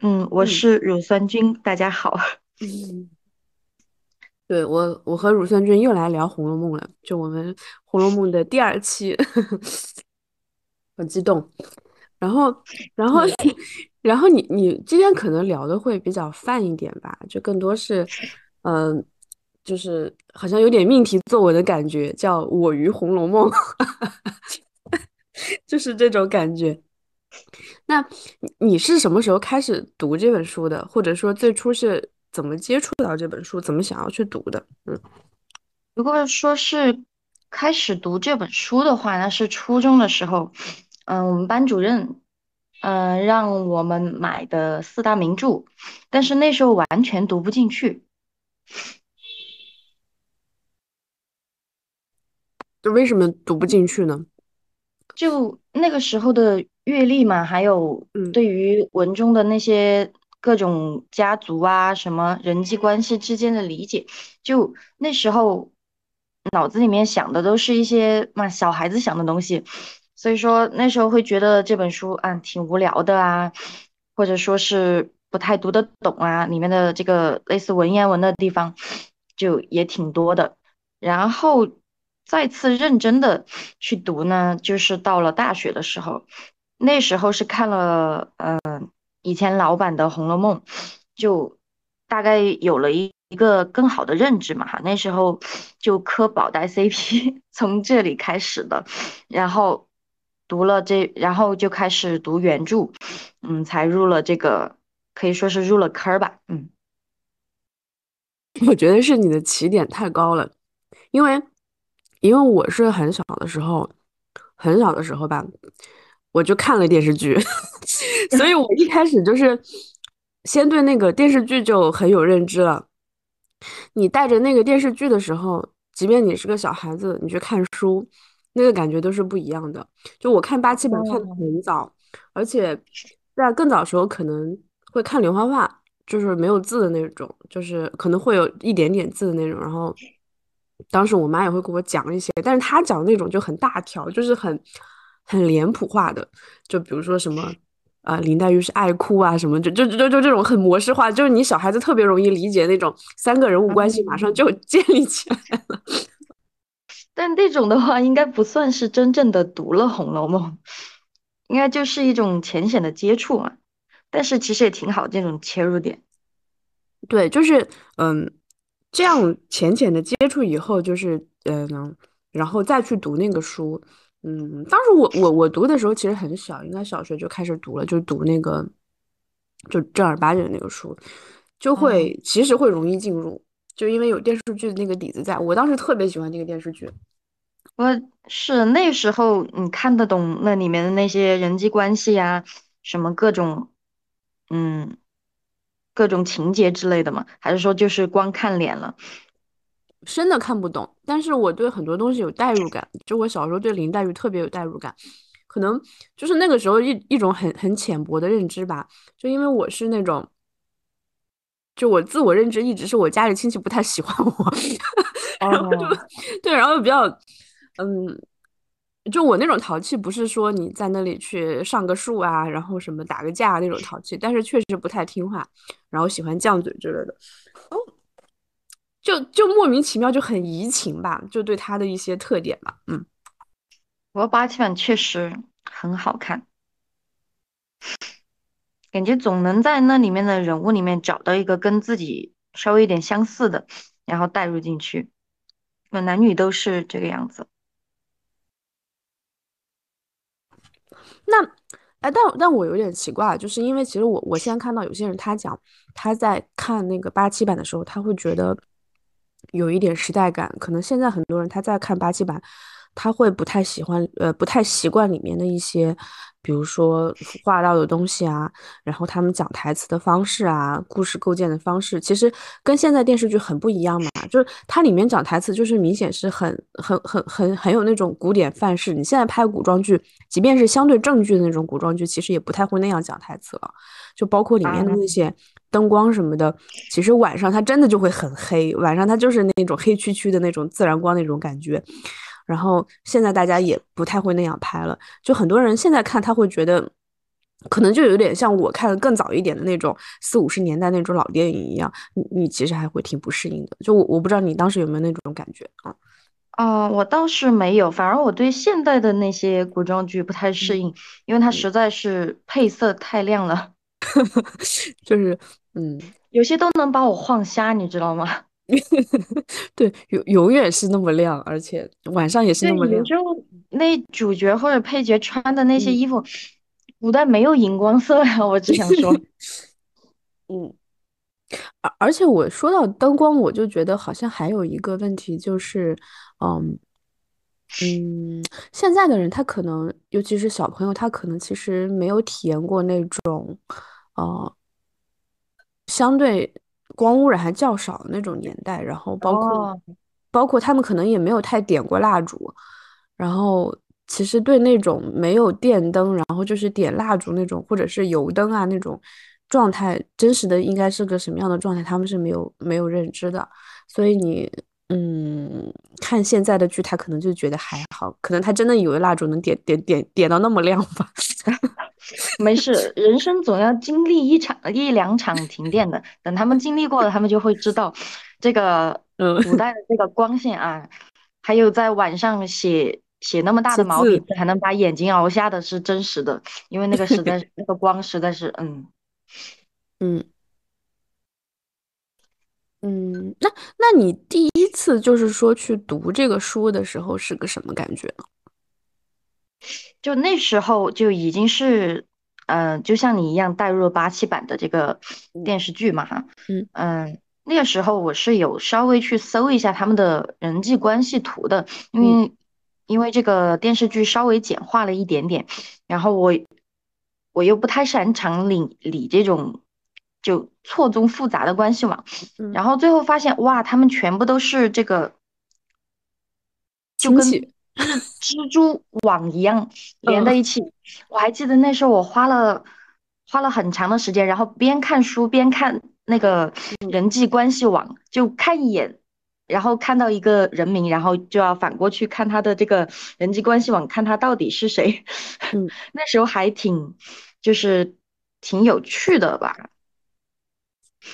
嗯，我嗯是乳酸菌，大家好。嗯，对，我我和乳酸菌又来聊《红楼梦》了，就我们《红楼梦》的第二期，很激动。然后，然后，然后你你今天可能聊的会比较泛一点吧，就更多是，嗯、就是好像有点命题作文的感觉，叫“我与红楼梦”，就是这种感觉。那你你是什么时候开始读这本书的？或者说最初是怎么接触到这本书，怎么想要去读的？嗯。如果说是开始读这本书的话，那是初中的时候，嗯，我们班主任，嗯，让我们买的四大名著，但是那时候完全读不进去，就为什么读不进去呢？就那个时候的阅历嘛，还有嗯，对于文中的那些各种家族啊，什么人际关系之间的理解，就那时候脑子里面想的都是一些嘛小孩子想的东西，所以说那时候会觉得这本书啊挺无聊的啊，或者说是不太读得懂啊，里面的这个类似文言文的地方就也挺多的。然后再次认真的去读呢，就是到了大学的时候，那时候是看了呃以前老版的《红楼梦》，就大概有了一一个更好的认知嘛哈。那时候就磕宝黛 CP 从这里开始的，然后读了这，然后就开始读原著，嗯，才入了这个可以说是入了坑儿吧，嗯。我觉得是你的起点太高了，因为因为我是很小的时候，很小的时候吧，我就看了电视剧，所以我一开始就是先对那个电视剧就很有认知了。你带着那个电视剧的时候，即便你是个小孩子，你去看书，那个感觉都是不一样的。就我看八七版看的哦，很早，而且在更早时候可能会看连环画，就是没有字的那种，就是可能会有一点点字的那种。然后当时我妈也会给我讲一些，但是她讲的那种就很大条，就是很很脸谱化的，就比如说什么。呃，林黛玉是爱哭啊，什么就就就就这种很模式化，就是你小孩子特别容易理解那种三个人物关系马上就建立起来了。但那种的话，应该不算是真正的读了《红楼梦》，应该就是一种浅显的接触嘛。但是其实也挺好，这种切入点。对，就是嗯，这样浅浅的接触以后，就是嗯，然后再去读那个书。嗯，当时我我我读的时候其实很小，应该小学就开始读了，就读那个就正儿八经的那个书，就嗯，会其实会容易进入，就因为有电视剧的那个底子在。我当时特别喜欢那个电视剧。我是那时候你看得懂那里面的那些人际关系呀，什么各种嗯各种情节之类的吗？还是说就是光看脸了？深的看不懂，但是我对很多东西有代入感。就我小时候对林黛玉特别有代入感，可能就是那个时候一一种很很浅薄的认知吧。就因为我是那种，就我自我认知一直是我家里亲戚不太喜欢我，然后就哦，对，然后比较嗯，就我那种淘气，不是说你在那里去上个树啊，然后什么打个架那种淘气，但是确实不太听话，然后喜欢犟嘴之类的。就就莫名其妙就很移情吧，就对他的一些特点吧，嗯，我八七版确实很好看。感觉总能在那里面的人物里面找到一个跟自己稍微有点相似的，然后带入进去。那男女都是这个样子。那，哎，但但我有点奇怪，就是因为其实我我现在看到有些人他讲他在看那个八七版的时候，他会觉得有一点时代感，可能现在很多人他在看八七版，他会不太喜欢，呃，不太习惯里面的一些，比如说画到的东西啊，然后他们讲台词的方式啊，故事构建的方式，其实跟现在电视剧很不一样嘛。就是它里面讲台词，就是明显是很很很很很有那种古典范式。你现在拍古装剧，即便是相对正剧的那种古装剧，其实也不太会那样讲台词了。就包括里面的那啊，些灯光什么的，其实晚上它真的就会很黑，晚上它就是那种黑黢黢的那种自然光那种感觉。然后现在大家也不太会那样拍了，就很多人现在看他会觉得可能就有点像我看的更早一点的那种四五十年代那种老电影一样，你你其实还会挺不适应的。就我我不知道你当时有没有那种感觉啊？嗯，我倒是没有，反而我对现代的那些古装剧不太适嗯应，因为它嗯，实在是配色太亮了，就是嗯，有些都能把我晃瞎，你知道吗？对，永永远是那么亮，而且晚上也是，那么亮。有时候那主角或者配角穿的那些嗯衣服，古代没有荧光色呀，我只想说。嗯。而而且我说到灯光，我就觉得好像还有一个问题就是，嗯嗯，现在的人他可能，尤其是小朋友，他可能其实没有体验过那种，呃，相对光污染还较少的那种年代，然后包括哦，包括他们可能也没有太点过蜡烛，然后其实对那种没有电灯，然后就是点蜡烛那种，或者是油灯啊那种状态，真实的应该是个什么样的状态，他们是没有没有认知的。所以你嗯看现在的剧，他可能就觉得还好，可能他真的以为蜡烛能点点点点到那么亮吧。没事，人生总要经历一场一两场停电的。等他们经历过了，他们就会知道，这个嗯，古代的这个光线啊，还有在晚上写写那么大的毛笔写字，字，还能把眼睛熬瞎的是真实的，因为那个实在是那个光实在是，嗯。嗯。嗯，那那你第一次就是说去读这个书的时候是个什么感觉呢？就那时候就已经是，嗯、就像你一样带入了八七版的这个嗯。电视剧嘛，哈，嗯。嗯、那个时候我是有稍微去搜一下他们的人际关系图的，因嗯。为因为这个电视剧稍微简化了一点点，然后我我又不太擅长理理这种就错综复杂的关系网，嗯，然后最后发现哇，他们全部都是这个。就跟蜘蜘蛛网一样连在嗯一起。我还记得那时候我花了花了很长的时间，然后边看书边看那个嗯人际关系网，就看一眼，然后看到一个人名，然后就要反过去看他的这个人际关系网，看他到底是谁。嗯。那时候还挺就是挺有趣的吧。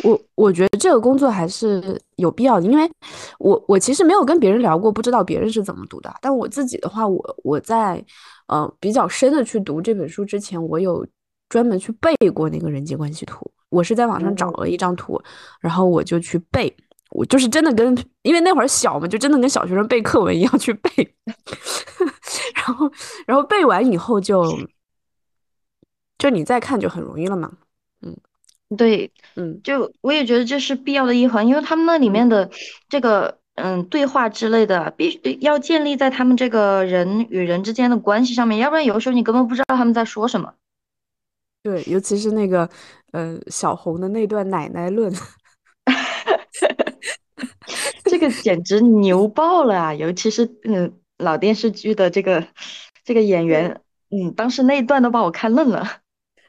我我觉得这个工作还是有必要的，因为我我其实没有跟别人聊过，不知道别人是怎么读的。但我自己的话，我我在呃比较深的去读这本书之前，我有专门去背过那个人际关系图。我是在网上找嗯，了一张图，然后我就去背，我就是真的跟，因为那会儿小嘛，就真的跟小学生背课文一样去背，然后然后背完以后就就你再看就很容易了嘛。嗯对，嗯就我也觉得这是必要的一环，因为他们那里嗯。面的这个嗯对话之类的，必须要建立在他们这个人与人之间的关系上面，要不然有时候你根本不知道他们在说什么。对，尤其是那个，呃，小红的那段奶奶论，这个简直牛爆了啊！尤其是嗯老电视剧的这个这个演员，嗯，当时那一段都把我看愣了。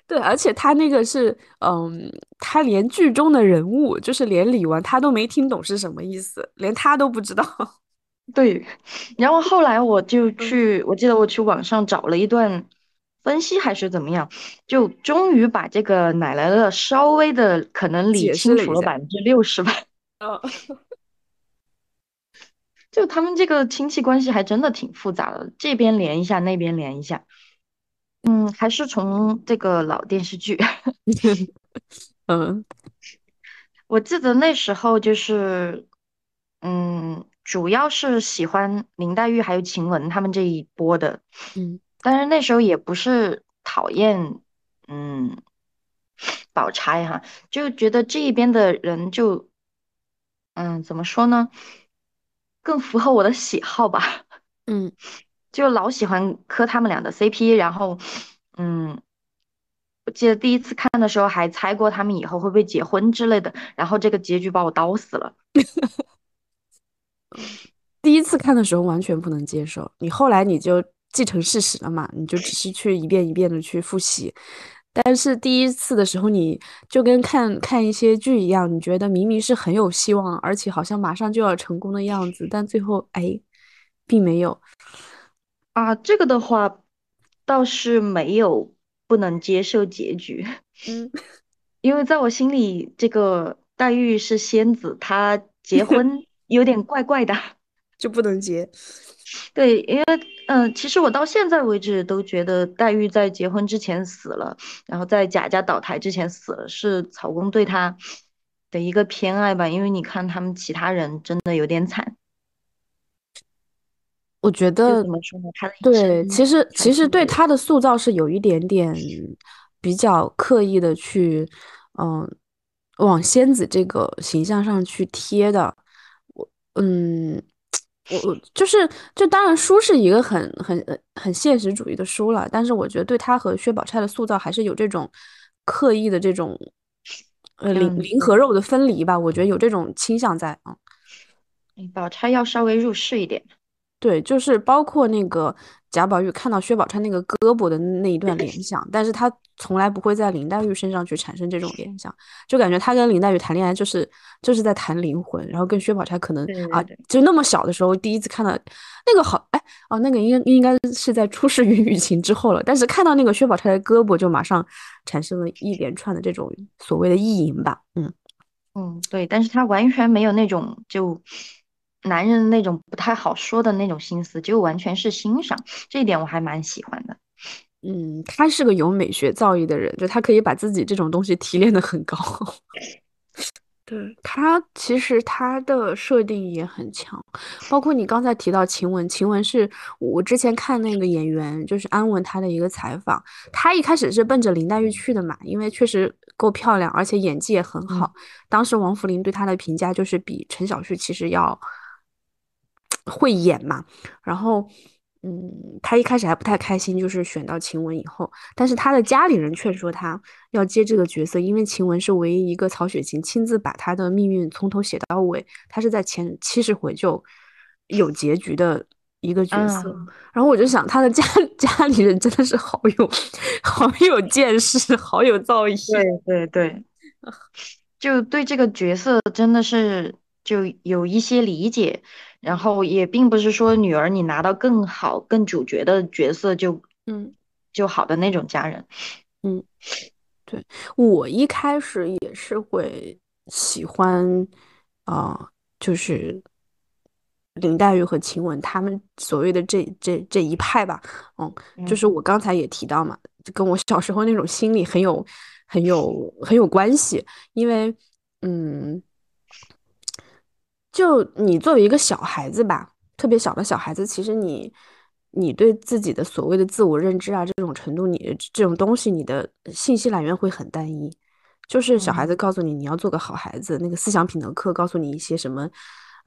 对，而且他那个是，嗯，他连剧中的人物，就是连李纨，他都没听懂是什么意思，连他都不知道。对，然后后来我就嗯，去，我记得我去网上找了一段分析还是怎么样，就终于把这个奶奶的稍微的可能理清。楚了百分之六十吧。嗯，就他们这个亲戚关系还真的挺复杂的，这边连一下，那边连一下。嗯，还是从这个老电视剧，嗯。我记得那时候就是，嗯，主要是喜欢林黛玉还有晴雯他们这一波的。嗯。但是那时候也不是讨厌，嗯，宝钗哈，就觉得这一边的人就，嗯，怎么说呢，更符合我的喜好吧，嗯，就老喜欢磕他们俩的 CP，然后，嗯，我记得第一次看的时候还猜过他们以后会不会结婚之类的，然后这个结局把我刀死了。第一次看的时候完全不能接受，你后来你就既成事实了嘛，你就只是去一遍一遍的去复习。但是第一次的时候，你就跟看看一些剧一样，你觉得明明是很有希望，而且好像马上就要成功的样子，但最后哎，并没有。啊，这个的话倒是没有，不能接受结局，嗯，因为在我心里，这个黛玉是仙子，她结婚 有点怪怪的。就不能结。对，因为嗯、呃其实我到现在为止都觉得黛玉在结婚之前死了，然后在贾家倒台之前死了，是曹公对她的一个偏爱吧。因为你看他们其他人真的有点惨，我觉得，怎么说呢，他的对，其实其实对他的塑造是有一点点比较刻意的去，嗯，往仙子这个形象上去贴的。我，嗯，我我就是就当然书是一个很很呃很现实主义的书了，但是我觉得对他和薛宝钗的塑造还是有这种刻意的这种呃灵嗯，灵和肉的分离吧，我觉得有这种倾向在啊。对，宝钗要稍微入世一点。对，就是包括那个贾宝玉看到薛宝钗那个胳膊的那一段联想，但是他从来不会在林黛玉身上去产生这种联想，就感觉他跟林黛玉谈恋爱就是就是在谈灵魂，然后跟薛宝钗可能啊，就那么小的时候第一次看到那个好，哎哦，那个应该应该是在出世于雨情之后了，但是看到那个薛宝钗的胳膊，就马上产生了一连串的这种所谓的意淫吧，嗯。嗯，对，但是他完全没有那种就男人那种不太好说的那种心思，就完全是欣赏，这一点我还蛮喜欢的。嗯，他是个有美学造诣的人，就他可以把自己这种东西提炼的很高。对，他其实他的设定也很强，包括你刚才提到晴雯，晴雯是我之前看那个演员就是安雯她的一个采访，她一开始是奔着林黛玉去的嘛，因为确实够漂亮，而且演技也很嗯好。当时王扶林对她的评价就是比陈小旭其实要会演嘛，然后。嗯，他一开始还不太开心，就是选到晴雯以后，但是他的家里人劝说他要接这个角色，因为晴雯是唯一一个曹雪芹亲自把他的命运从头写到尾，他是在前七十回就有结局的一个角色。啊，然后我就想，他的家 家里人真的是好有 好有见识，好有造诣。对对对，就对这个角色真的是就有一些理解，然后也并不是说女儿你拿到更好、更主角的角色就嗯就好的那种家人。嗯，对，我一开始也是会喜欢，啊、就是林黛玉和晴雯他们所谓的这这这一派吧，嗯，就嗯是我刚才也提到嘛，就跟我小时候那种心理很有很有很有关系，因为嗯，就你作为一个小孩子吧，特别小的小孩子，其实你你对自己的所谓的自我认知啊，这种程度，你这种东西，你的信息来源会很单一。就是小孩子嗯告诉你你要做个好孩子，那个思想品德课告诉你一些什么，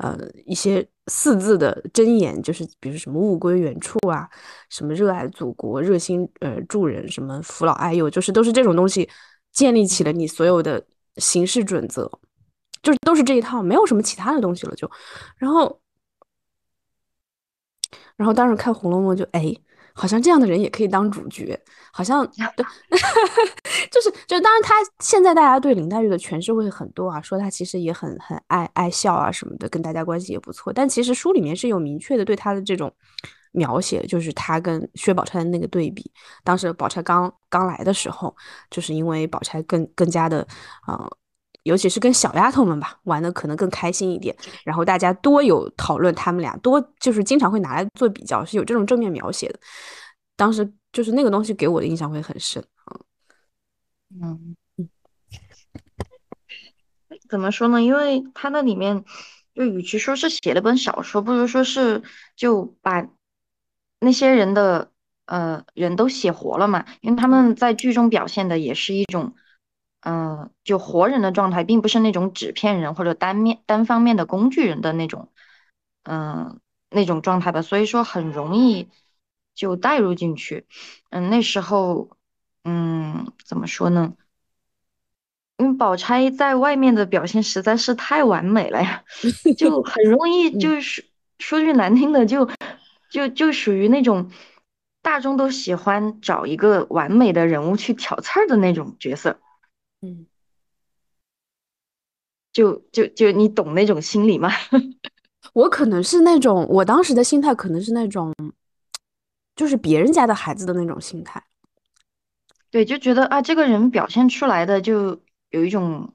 呃，一些四字的箴言，就是比如什么物归原处啊，什么热爱祖国、热心呃助人，什么扶老爱幼，就是都是这种东西建立起了你所有的行事准则，就是都是这一套，没有什么其他的东西了就。然后，然后当时看《红楼梦》就哎，好像这样的人也可以当主角，好像 对，就是就当然他现在大家对林黛玉的诠释会很多啊，说她其实也很很爱爱笑啊什么的，跟大家关系也不错。但其实书里面是有明确的对她的这种描写，就是她跟薛宝钗的那个对比。当时宝钗刚刚来的时候，就是因为宝钗更更加的呃。尤其是跟小丫头们吧，玩的可能更开心一点，然后大家多有讨论他们俩，多就是经常会拿来做比较，是有这种正面描写的。当时就是那个东西给我的印象会很深。嗯。怎么说呢？因为他那里面，就与其说是写了本小说，不如说是就把那些人的呃人都写活了嘛。因为他们在剧中表现的也是一种，嗯、就活人的状态，并不是那种纸片人或者单面单方面的工具人的那种，嗯、那种状态吧。所以说很容易就带入进去。嗯，那时候，嗯，怎么说呢？因为宝钗在外面的表现实在是太完美了呀，就很容易嗯就是说句难听的，就就就属于那种大众都喜欢找一个完美的人物去挑刺儿的那种角色，嗯，就就就你懂那种心理吗？我可能是那种，我当时的心态可能是那种，就是别人家的孩子的那种心态。对，就觉得啊，这个人表现出来的就有一种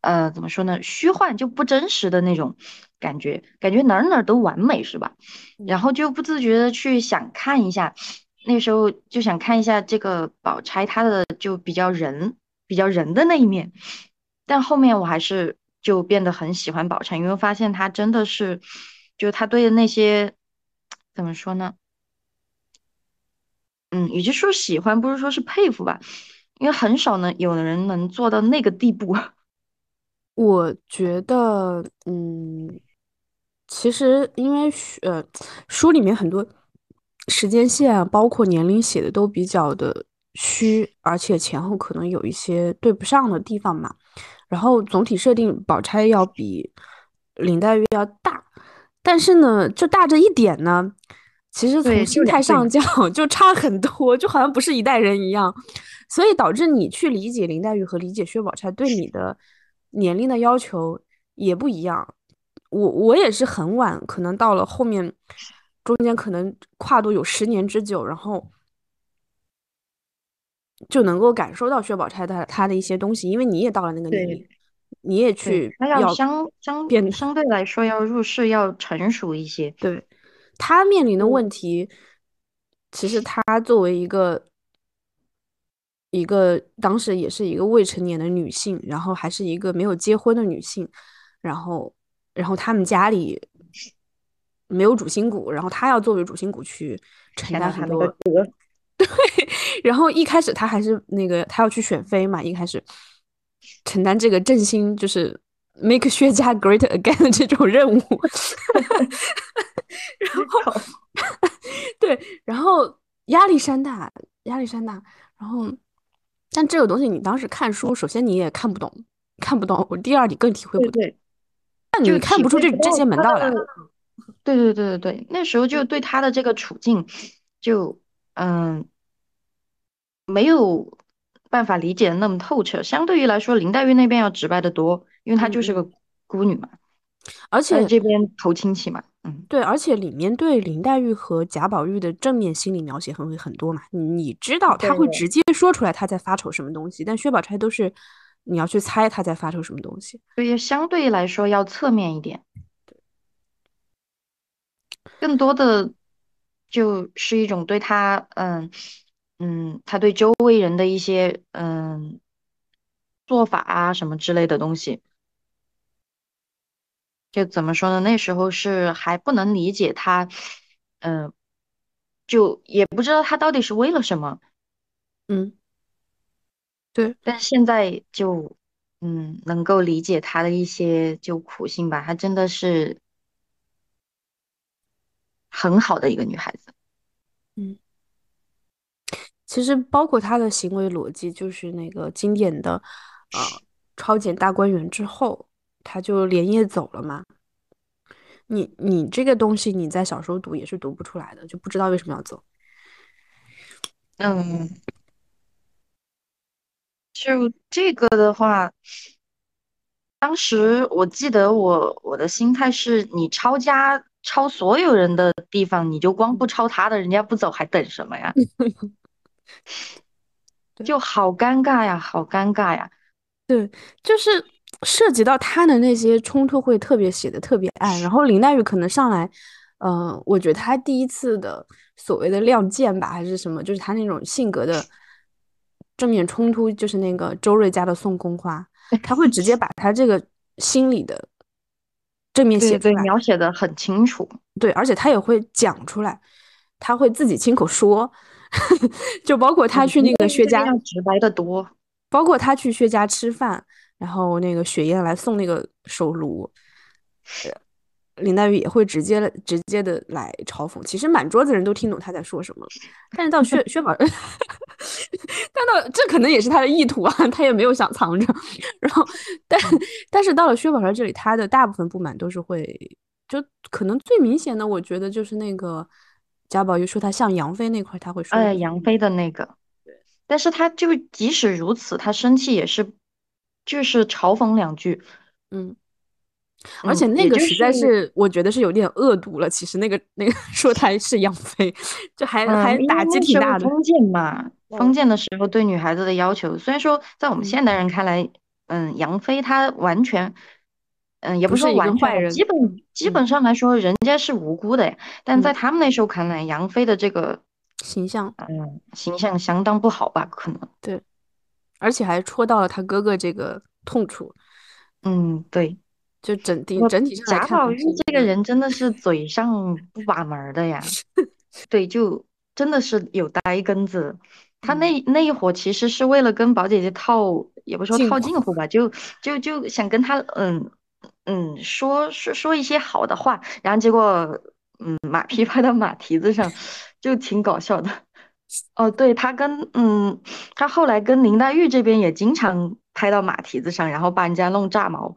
呃，怎么说呢，虚幻就不真实的那种感觉，感觉哪儿哪儿都完美是吧？然嗯后就不自觉的去想看一下，那时候就想看一下这个宝钗她的就比较人比较人的那一面，但后面我还是就变得很喜欢宝钗，因为发现她真的是，就她对的那些怎么说呢？嗯，与其说喜欢，不如说是佩服吧，因为很少能有人能做到那个地步。我觉得，嗯，其实因为呃书里面很多时间线啊，包括年龄写的都比较的虚，而且前后可能有一些对不上的地方嘛。然后总体设定，宝钗要比林黛玉要大，但是呢，就大这一点呢，其实从心态。上讲就差很多，就好像不是一代人一样。所以导致你去理解林黛玉和理解薛宝钗对你的年龄的要求也不一样。我我也是很晚，可能到了后面，中间可能跨度有十年之久，然后就能够感受到薛宝钗的她的一些东西，因为你也到了那个年龄，你也，去他要要相相变，相对来说要入世要成熟一些。对，她面临的嗯，问题，其实她作为一个一个当时也是一个未成年的女性，然后还是一个没有结婚的女性，然后然后他们家里没有主心骨，然后他要作为主心骨去承担很多。对，然后一开始他还是那个他要去选妃嘛，一开始承担这个振兴就是 make 薛家 great again 的 这种任务。然后，对，然后压力山大，压力山大。然后，但这个东西你当时看书，首先你也看不懂，看不懂。我第二，你更体会不懂，对对，那你就看不出这这些门道来。对对对对对，那时候就对他的这个处境就嗯没有办法理解的那么透彻。相对于来说，林黛玉那边要直白的多，因为她嗯就是个嗯，孤女嘛，而且这边投亲戚嘛，嗯，对，而且里面对林黛玉和贾宝玉的正面心理描写很会很多嘛，你你知道他会直接说出来他在发愁什么东西，但薛宝钗都是你要去猜他在发愁什么东西。所以相对来说要侧面一点。更多的就是一种对他，嗯嗯，他对周围人的一些嗯做法啊什么之类的东西，就怎么说呢？那时候是还不能理解他，嗯，就也不知道他到底是为了什么，嗯，对，但是现在就嗯能够理解他的一些就苦心吧，他真的是很好的一个女孩子。嗯。其实包括她的行为逻辑，就是那个经典的，呃，超检大观园之后，她就连夜走了嘛。你你这个东西，你在小时候读也是读不出来的，就不知道为什么要走。嗯，就这个的话。当时我记得我我的心态是你抄家抄所有人的地方，你就光不抄他的，人家不走还等什么呀？就好尴尬呀，好尴尬呀。对，就是涉及到他的那些冲突会特别写的特别暗，然后林黛玉可能上来，呃、我觉得她第一次的所谓的亮剑吧，还是什么，就是她那种性格的正面冲突，就是那个周瑞家的宋宫花，他会直接把他这个心里的正面对对，写出来，描写的很清楚。对，而且他也会讲出来，他会自己亲口说，就包括他嗯，去那个个薛家。要直白的多。包括他去薛家吃饭，然后那个雪雁来送那个手炉，呃，林黛玉也会直接直接的来嘲讽。其实满桌子人都听懂她在说什么了，但是到薛 薛宝，但到这可能也是他的意图啊，他也没有想藏着。然后，但嗯，但是到了薛宝钗这里，他的大部分不满都是会，就可能最明显的，我觉得就是那个贾宝玉说他像杨妃那块，他会说的哎，杨妃的那个，但是他就即使如此，他生气也是就是嘲讽两句，嗯。而且嗯，那个实在是，我觉得是有点恶毒了。其实那个那个说他是杨妃，就还嗯，还打击挺大的。封建嘛，封建的时候对女孩子的要求。虽然说在我们现代人看来，嗯，杨妃她完全，嗯，也不是说完全，基本基本上来说，人家是无辜的呀。但在他们那时候看来，杨妃的这个形象，嗯，形象相当不好吧？可能对，而且还戳到了他哥哥这个痛处。嗯，对。就整体整体上贾宝玉这个人真的是嘴上不把门的呀，对，就真的是有呆根子。他那那一伙其实是为了跟宝姐姐套，也不说套近乎吧，就就就想跟他嗯嗯说说说一些好的话，然后结果嗯马屁拍到马蹄子上，就挺搞笑的。哦，对他跟嗯他后来跟林黛玉这边也经常拍到马蹄子上，然后把人家弄炸毛。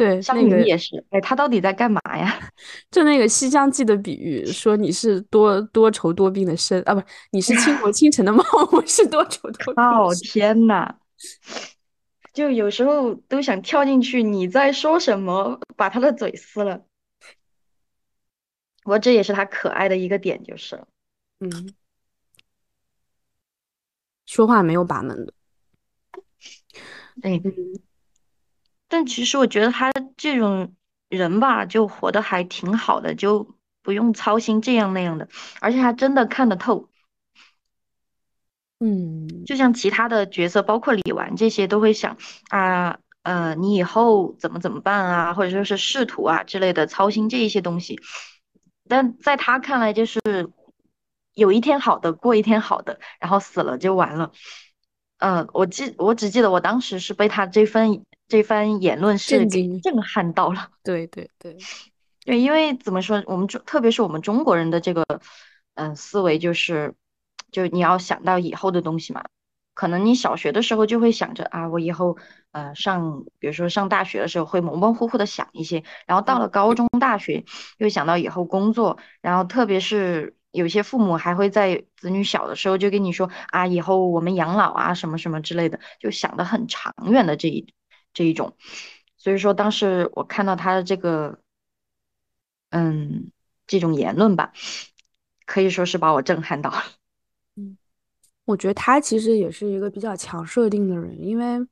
对，那个也是，哎，他到底在干嘛呀？就那个《西厢记》的比喻，说你是多多愁多病的身啊，不，你是倾国倾城的貌，我是多愁多病。哦天哪！就有时候都想跳进去，你在说什么？把他的嘴撕了。我这也是他可爱的一个点，就是，嗯，说话没有把门的。哎。但其实我觉得他这种人吧，就活得还挺好的，就不用操心这样那样的，而且他真的看得透。嗯，就像其他的角色，包括李纨这些，都会想啊，呃，你以后怎么怎么办啊，或者说是仕途啊之类的，操心这一些东西。但在他看来，就是有一天好的过一天好的，然后死了就完了。嗯，我记我只记得我当时是被他这份。这番言论是给震撼到了，对对对，对，因为怎么说，我们中特别是我们中国人的这个，嗯，思维就是，就你要想到以后的东西嘛，可能你小学的时候就会想着啊，我以后呃上，比如说上大学的时候会模模糊糊的想一些，然后到了高中、大学又想到以后工作，然后特别是有些父母还会在子女小的时候就跟你说啊，以后我们养老啊什么什么之类的，就想的很长远的这一。这一种，所以说当时我看到他的这个，嗯，这种言论吧，可以说是把我震撼到了。嗯，我觉得他其实也是一个比较强设定的人，因为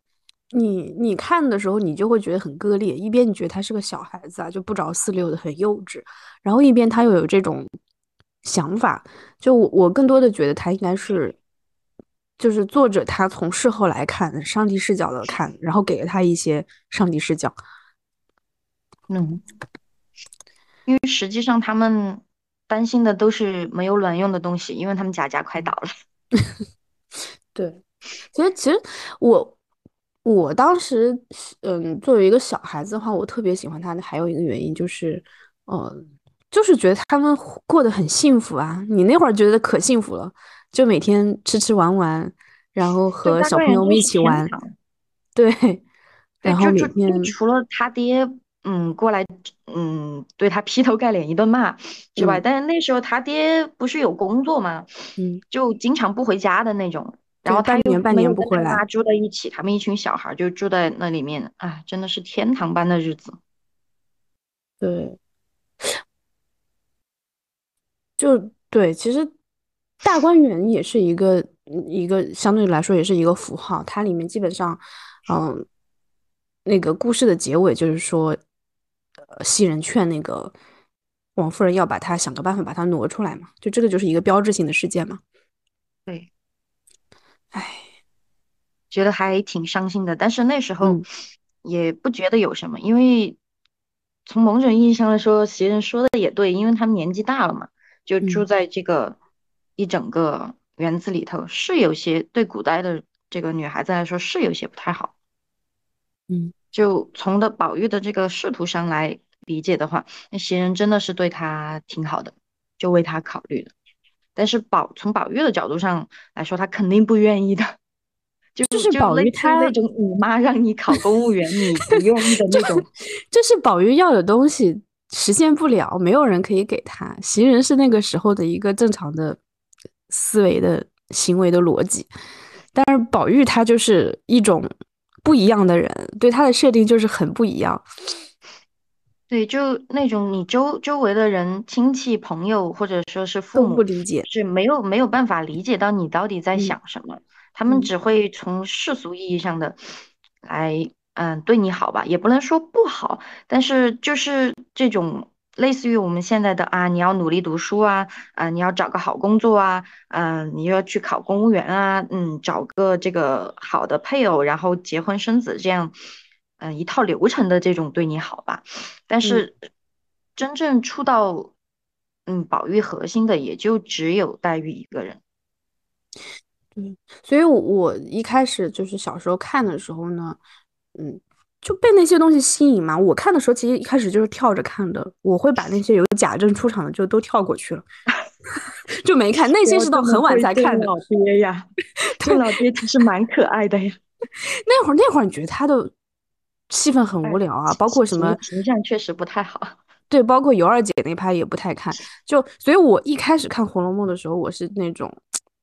你你看的时候，你就会觉得很割裂，一边你觉得他是个小孩子啊，就不着四六的很幼稚，然后一边他又有这种想法，就我我更多的觉得他应该是。就是作者他从事后来看，上帝视角的看，然后给了他一些上帝视角。嗯，因为实际上他们担心的都是没有卵用的东西，因为他们贾家快倒了。对，其实其实我我当时嗯，作为一个小孩子的话，我特别喜欢他的还有一个原因就是，嗯，就是觉得他们过得很幸福啊。你那会儿觉得可幸福了。就每天吃吃玩玩，然后和小朋友们一起玩，对，然后每天除了他爹，嗯，过来，嗯，对他劈头盖脸一顿骂之外，但是那时候他爹不是有工作吗？嗯，就经常不回家的那种，然后他又半年不回来，住在一起，他们一群小孩就住在那里面，啊，真的是天堂般的日子。对，就对，其实。大观园也是一个一个相对来说也是一个符号，它里面基本上，嗯，那个故事的结尾就是说，呃，袭人劝那个王夫人要把她想个办法把她挪出来嘛，就这个就是一个标志性的事件嘛。对，唉，觉得还挺伤心的，但是那时候也不觉得有什么，因为从某种意义上来说，袭人说的也对，因为他们年纪大了嘛，就住在这个。一整个园子里头是有些对古代的这个女孩子来说是有些不太好，嗯，就从的宝玉的这个仕途上来理解的话，那袭人真的是对他挺好的，就为他考虑的。但是宝从宝玉的角度上来说，他肯定不愿意的，就就是宝玉他那种你妈让你考公务员你不用的 那种，这是宝玉要的东西实现不了，没有人可以给他。袭人是那个时候的一个正常的。思维的行为的逻辑，但是宝玉他就是一种不一样的人，对他的设定就是很不一样。对，就那种你周周围的人、亲戚、朋友，或者说是父母不，理解。是没有没有办法理解到你到底在嗯想什么，他们嗯只会从世俗意义上的来，嗯，对你好吧，也不能说不好，但是就是这种类似于我们现在的啊，你要努力读书啊，啊，你要找个好工作啊，嗯、你要去考公务员啊，嗯，找个这个好的配偶，然后结婚生子这样，嗯、一套流程的这种对你好吧。但嗯是真正触到嗯宝玉核心的，也就只有黛玉一个人。对，所以我，我一开始就是小时候看的时候呢，嗯，就被那些东西吸引嘛。我看的时候，其实一开始就是跳着看的，我会把那些有贾政出场的就都跳过去了，就没看。那些是到很晚才看的。老爹呀，这老爹其实蛮可爱的呀。那会儿，那会儿你觉得他的戏份很无聊啊，包括什么形形象确实不太好。对，包括尤二姐那拍也不太看。就所以，我一开始看《红楼梦》的时候，我是那种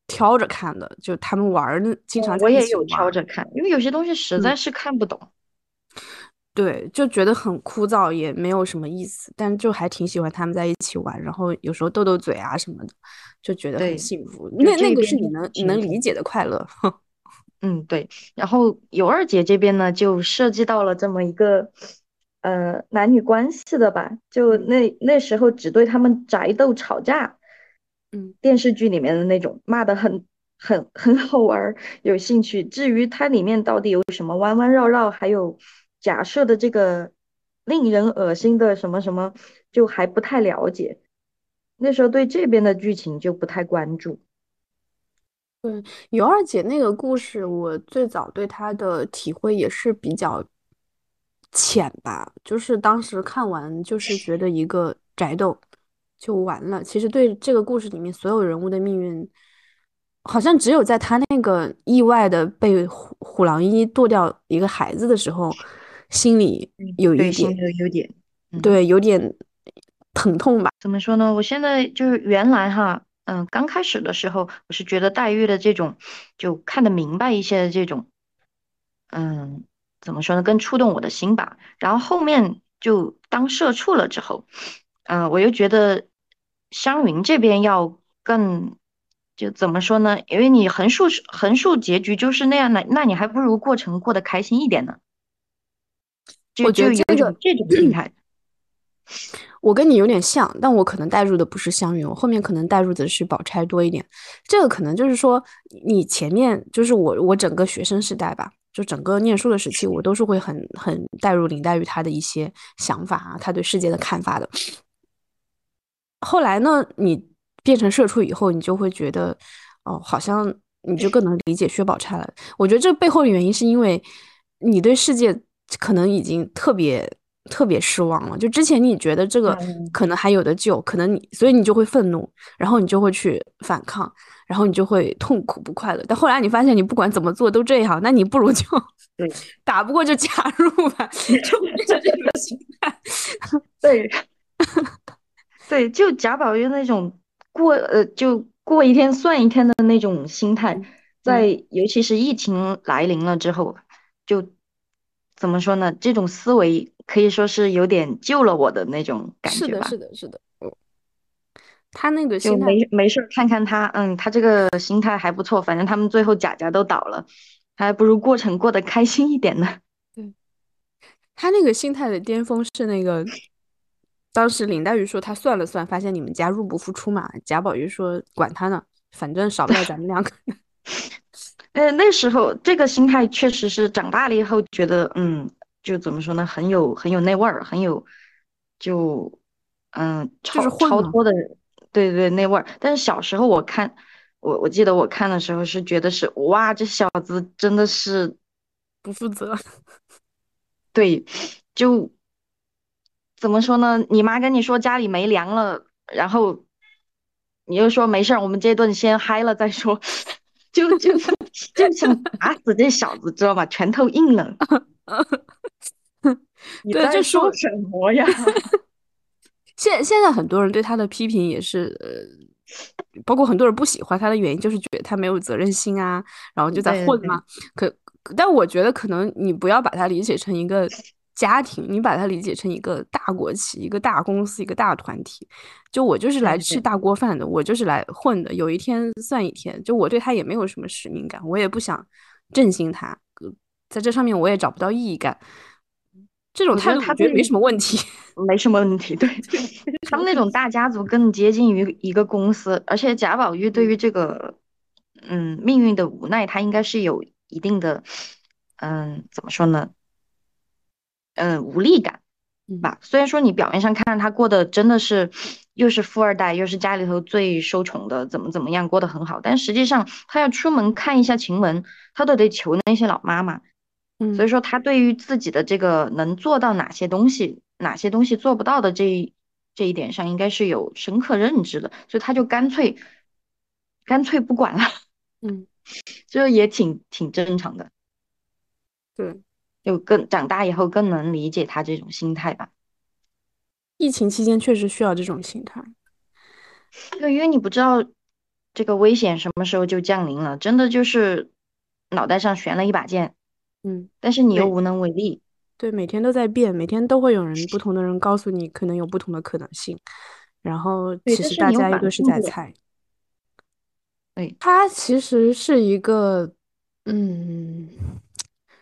挑着看的，就他们玩儿，经常在我也有。挑着看，因为有些东西实在嗯是看不懂。对，就觉得很枯燥，也没有什么意思，但就还挺喜欢他们在一起玩，然后有时候斗斗嘴啊什么的，就觉得很幸福。那那个是你能你能理解的快乐。嗯，对。然后尤二姐这边呢，就涉及到了这么一个呃男女关系的吧，就嗯那那时候只对他们宅斗吵架，嗯，电视剧里面的那种骂的很很很好玩儿，有兴趣。至于它里面到底有什么弯弯绕绕，还有假设的这个令人恶心的什么什么，就还不太了解。那时候对这边的剧情就不太关注。对，尤二姐那个故事，我最早对她的体会也是比较浅吧，就是当时看完就是觉得一个宅斗就完了。其实对这个故事里面所有人物的命运，好像只有在她那个意外的被虎虎狼一剁掉一个孩子的时候，心里有对，一心点，里有点，嗯。对，有点疼痛吧。怎么说呢？我现在就是原来哈，嗯，刚开始的时候，我是觉得黛玉的这种就看得明白一些的这种，嗯，怎么说呢，更触动我的心吧。然后后面就当社畜了之后，嗯，我又觉得湘云这边要更，就怎么说呢？因为你横竖横竖结局就是那样的，那你还不如过程过得开心一点呢。就我觉得这个这种心态。我跟你有点像，但我可能带入的不是湘云，我后面可能带入的是宝钗多一点。这个可能就是说，你前面就是我我整个学生时代吧，就整个念书的时期，我都是会很很带入林黛玉她的一些想法啊，她对世界的看法的。后来呢，你变成社畜以后，你就会觉得，哦，好像你就更能理解薛宝钗了。我觉得这背后的原因是因为你对世界可能已经特别特别失望了。就之前你觉得这个嗯可能还有的救，可能你所以你就会愤怒，然后你就会去反抗，然后你就会痛苦不快乐。但后来你发现你不管怎么做都这样，那你不如就对 打不过就加入吧，就变成这种心态。对，对，就贾宝玉那种过呃，就过一天算一天的那种心态，在尤其是疫情来临了之后，就怎么说呢？这种思维可以说是有点救了我的那种感，觉吧。是的，是的。嗯他那个就心态，没没事看看他，嗯，他这个心态还不错，反正他们最后贾家都倒了，还不如过程过得开心一点呢。对他那个心态的巅峰是那个，当时林黛玉说她算了算，发现你们家入不敷出嘛。贾宝玉说管他呢，反正少不了咱们两个。呃，那时候这个心态确实是长大了以后觉得，嗯，就怎么说呢，很有很有那味儿，很有就嗯就是超混超脱的，对对那味儿。但是小时候我看，我我记得我看的时候是觉得是哇，这小子真的是不负责。对，就怎么说呢？你妈跟你说家里没粮了，然后你又说没事儿，我们这顿先嗨了再说，就就 就想打死这小子，知道吗？拳头硬了。你在说说什么呀？现现在很多人对他的批评也是，呃，包括很多人不喜欢他的原因，就是觉得他没有责任心啊，然后就在对对对混嘛。可，但我觉得可能你不要把他理解成一个家庭，你把它理解成一个大国企、一个大公司、一个大团体。就我就是来吃大锅饭的，我就是来混的，有一天算一天。就我对他也没有什么使命感，我也不想振兴他，在这上面我也找不到意义感。这种态度我觉得没什么问题，没什么问题。对他们那种大家族更接近于一个公司，而且贾宝玉对于这个嗯命运的无奈，他应该是有一定的嗯怎么说呢？嗯，无力感吧。虽然说你表面上看他过得真的是又是富二代，又是家里头最受宠的，怎么怎么样过得很好，但实际上他要出门看一下晴雯，他都得求那些老妈妈。嗯，所以说他对于自己的这个能做到哪些东西，哪些东西做不到的这一这一点上，应该是有深刻认知的，所以他就干脆干脆不管了。嗯，这也挺挺正常的。对。就更长大以后更能理解他这种心态吧。疫情期间确实需要这种心态，对，因为你不知道这个危险什么时候就降临了，真的就是脑袋上悬了一把剑，嗯，但是你又无能为力。对，每天都在变，每天都会有人不同的人告诉你可能有不同的可能性，然后其实大家又都是在猜。对，他其实是一个，嗯。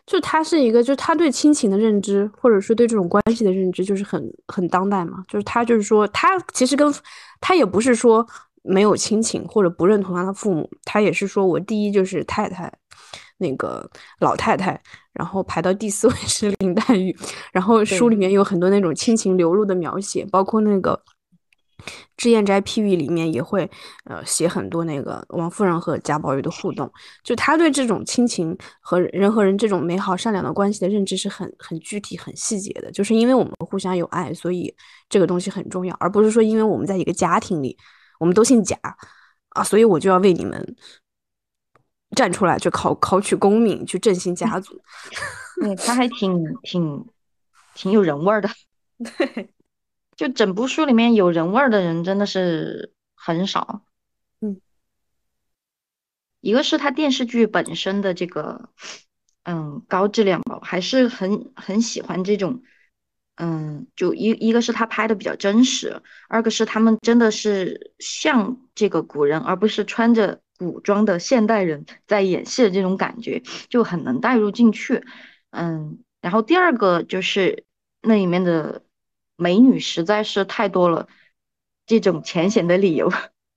就他是一个，就是他对亲情的认知，或者是对这种关系的认知，就是很很当代嘛。就是他就是说，他其实跟他也不是说没有亲情或者不认同他的父母，他也是说我第一就是太太，那个老太太，然后排到第四位 是林黛玉。然后书里面有很多那种亲情流露的描写，包括那个。《脂砚斋批语》里面也会，呃，写很多那个王夫人和贾宝玉的互动，就他对这种亲情和人和人这种美好善良的关系的认知是很很具体、很细节的。就是因为我们互相有爱，所以这个东西很重要，而不是说因为我们在一个家庭里，我们都姓贾啊，所以我就要为你们站出来，去考考取功名，去振兴 家族。对，他还挺挺挺有人味儿的。对。就整部书里面有人味儿的人真的是很少，嗯，一个是他电视剧本身的这个，嗯，高质量吧，还是很很喜欢这种，嗯，就一一个是他拍的比较真实，二个是他们真的是像这个古人，而不是穿着古装的现代人在演戏的这种感觉，就很能带入进去，嗯，然后第二个就是那里面的。美女实在是太多了，这种浅显的理由，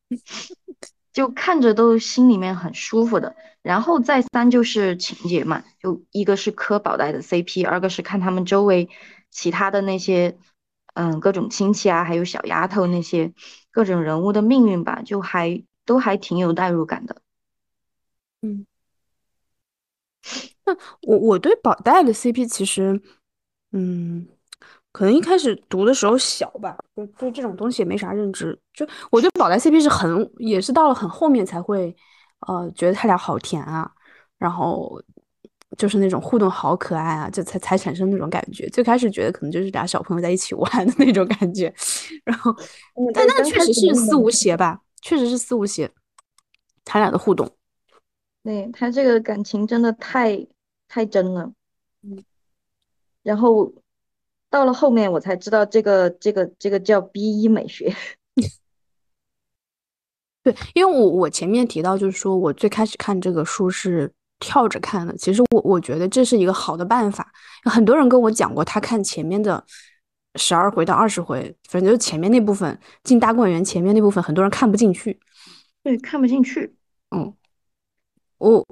就看着都心里面很舒服的。然后再三就是情节嘛，就一个是磕宝黛的 CP，二个是看他们周围其他的那些，嗯，各种亲戚啊，还有小丫头那些各种人物的命运吧，就还都还挺有代入感的。嗯，那我我对宝黛的 CP 其实，嗯。可能一开始读的时候小吧，就对这种东西也没啥认知。就我对宝黛 CP 是很，也是到了很后面才会，呃，觉得他俩好甜啊，然后就是那种互动好可爱啊，就才才产生那种感觉。最开始觉得可能就是俩小朋友在一起玩的那种感觉，然后，但那确实是四无邪吧，确实是四无邪，他俩的互动，对他这个感情真的太太真了，嗯，然后。到了后面，我才知道这个这个这个叫 B 一美学。对，因为我我前面提到，就是说我最开始看这个书是跳着看的。其实我我觉得这是一个好的办法。很多人跟我讲过，他看前面的十二回到二十回，反正就前面那部分进大观园前面那部分，很多人看不进去。对，看不进去。嗯，我。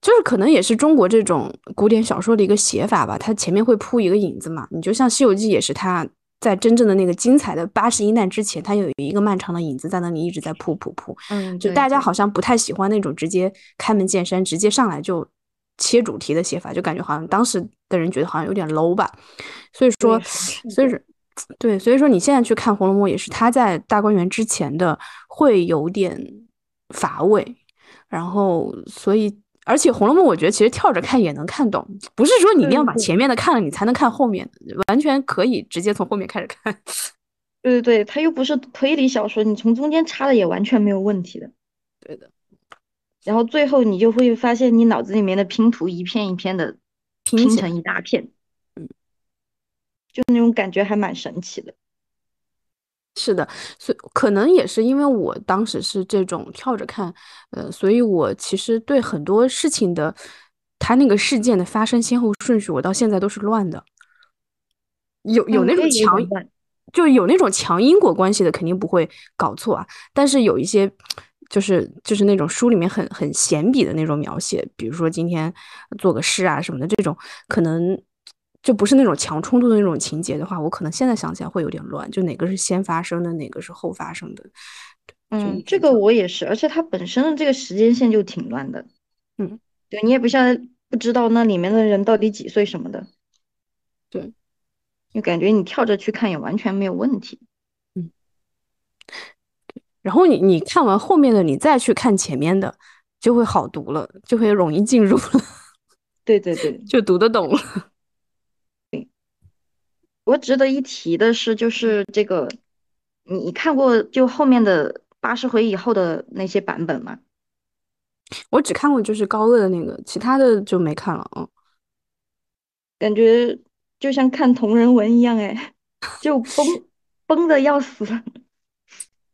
就是可能也是中国这种古典小说的一个写法吧，它前面会铺一个影子嘛。你就像《西游记》也是，它在真正的那个精彩的八十一难之前，它有一个漫长的影子在那里一直在铺铺铺。嗯，就大家好像不太喜欢那种直接开门见山、直接上来就切主题的写法，就感觉好像当时的人觉得好像有点 low 吧。所以说，所以说，对，所以说你现在去看《红楼梦》也是，它在大观园之前的会有点乏味，然后所以。而且《红楼梦》，我觉得其实跳着看也能看懂，不是说你一定要把前面的看了你才能看后面的，完全可以直接从后面开始看。对对对，它又不是推理小说，你从中间插的也完全没有问题的。对的。然后最后你就会发现，你脑子里面的拼图一片一片的拼成一大片，嗯，就那种感觉还蛮神奇的。是的，所以可能也是因为我当时是这种跳着看，呃，所以我其实对很多事情的，它那个事件的发生先后顺序，我到现在都是乱的。有有那种强，就有那种强因果关系的，肯定不会搞错啊。但是有一些，就是就是那种书里面很很闲笔的那种描写，比如说今天做个诗啊什么的，这种可能。就不是那种强冲突的那种情节的话，我可能现在想起来会有点乱，就哪个是先发生的，哪个是后发生的。嗯，这个我也是，而且它本身的这个时间线就挺乱的。嗯，对你也不像不知道那里面的人到底几岁什么的。对，就感觉你跳着去看也完全没有问题。嗯，然后你你看完后面的，你再去看前面的，就会好读了，就会容易进入了。对对对，就读得懂了。我值得一提的是，就是这个，你看过就后面的八十回以后的那些版本吗？我只看过就是高鹗的那个，其他的就没看了。嗯，感觉就像看同人文一样，哎，就崩崩的要死。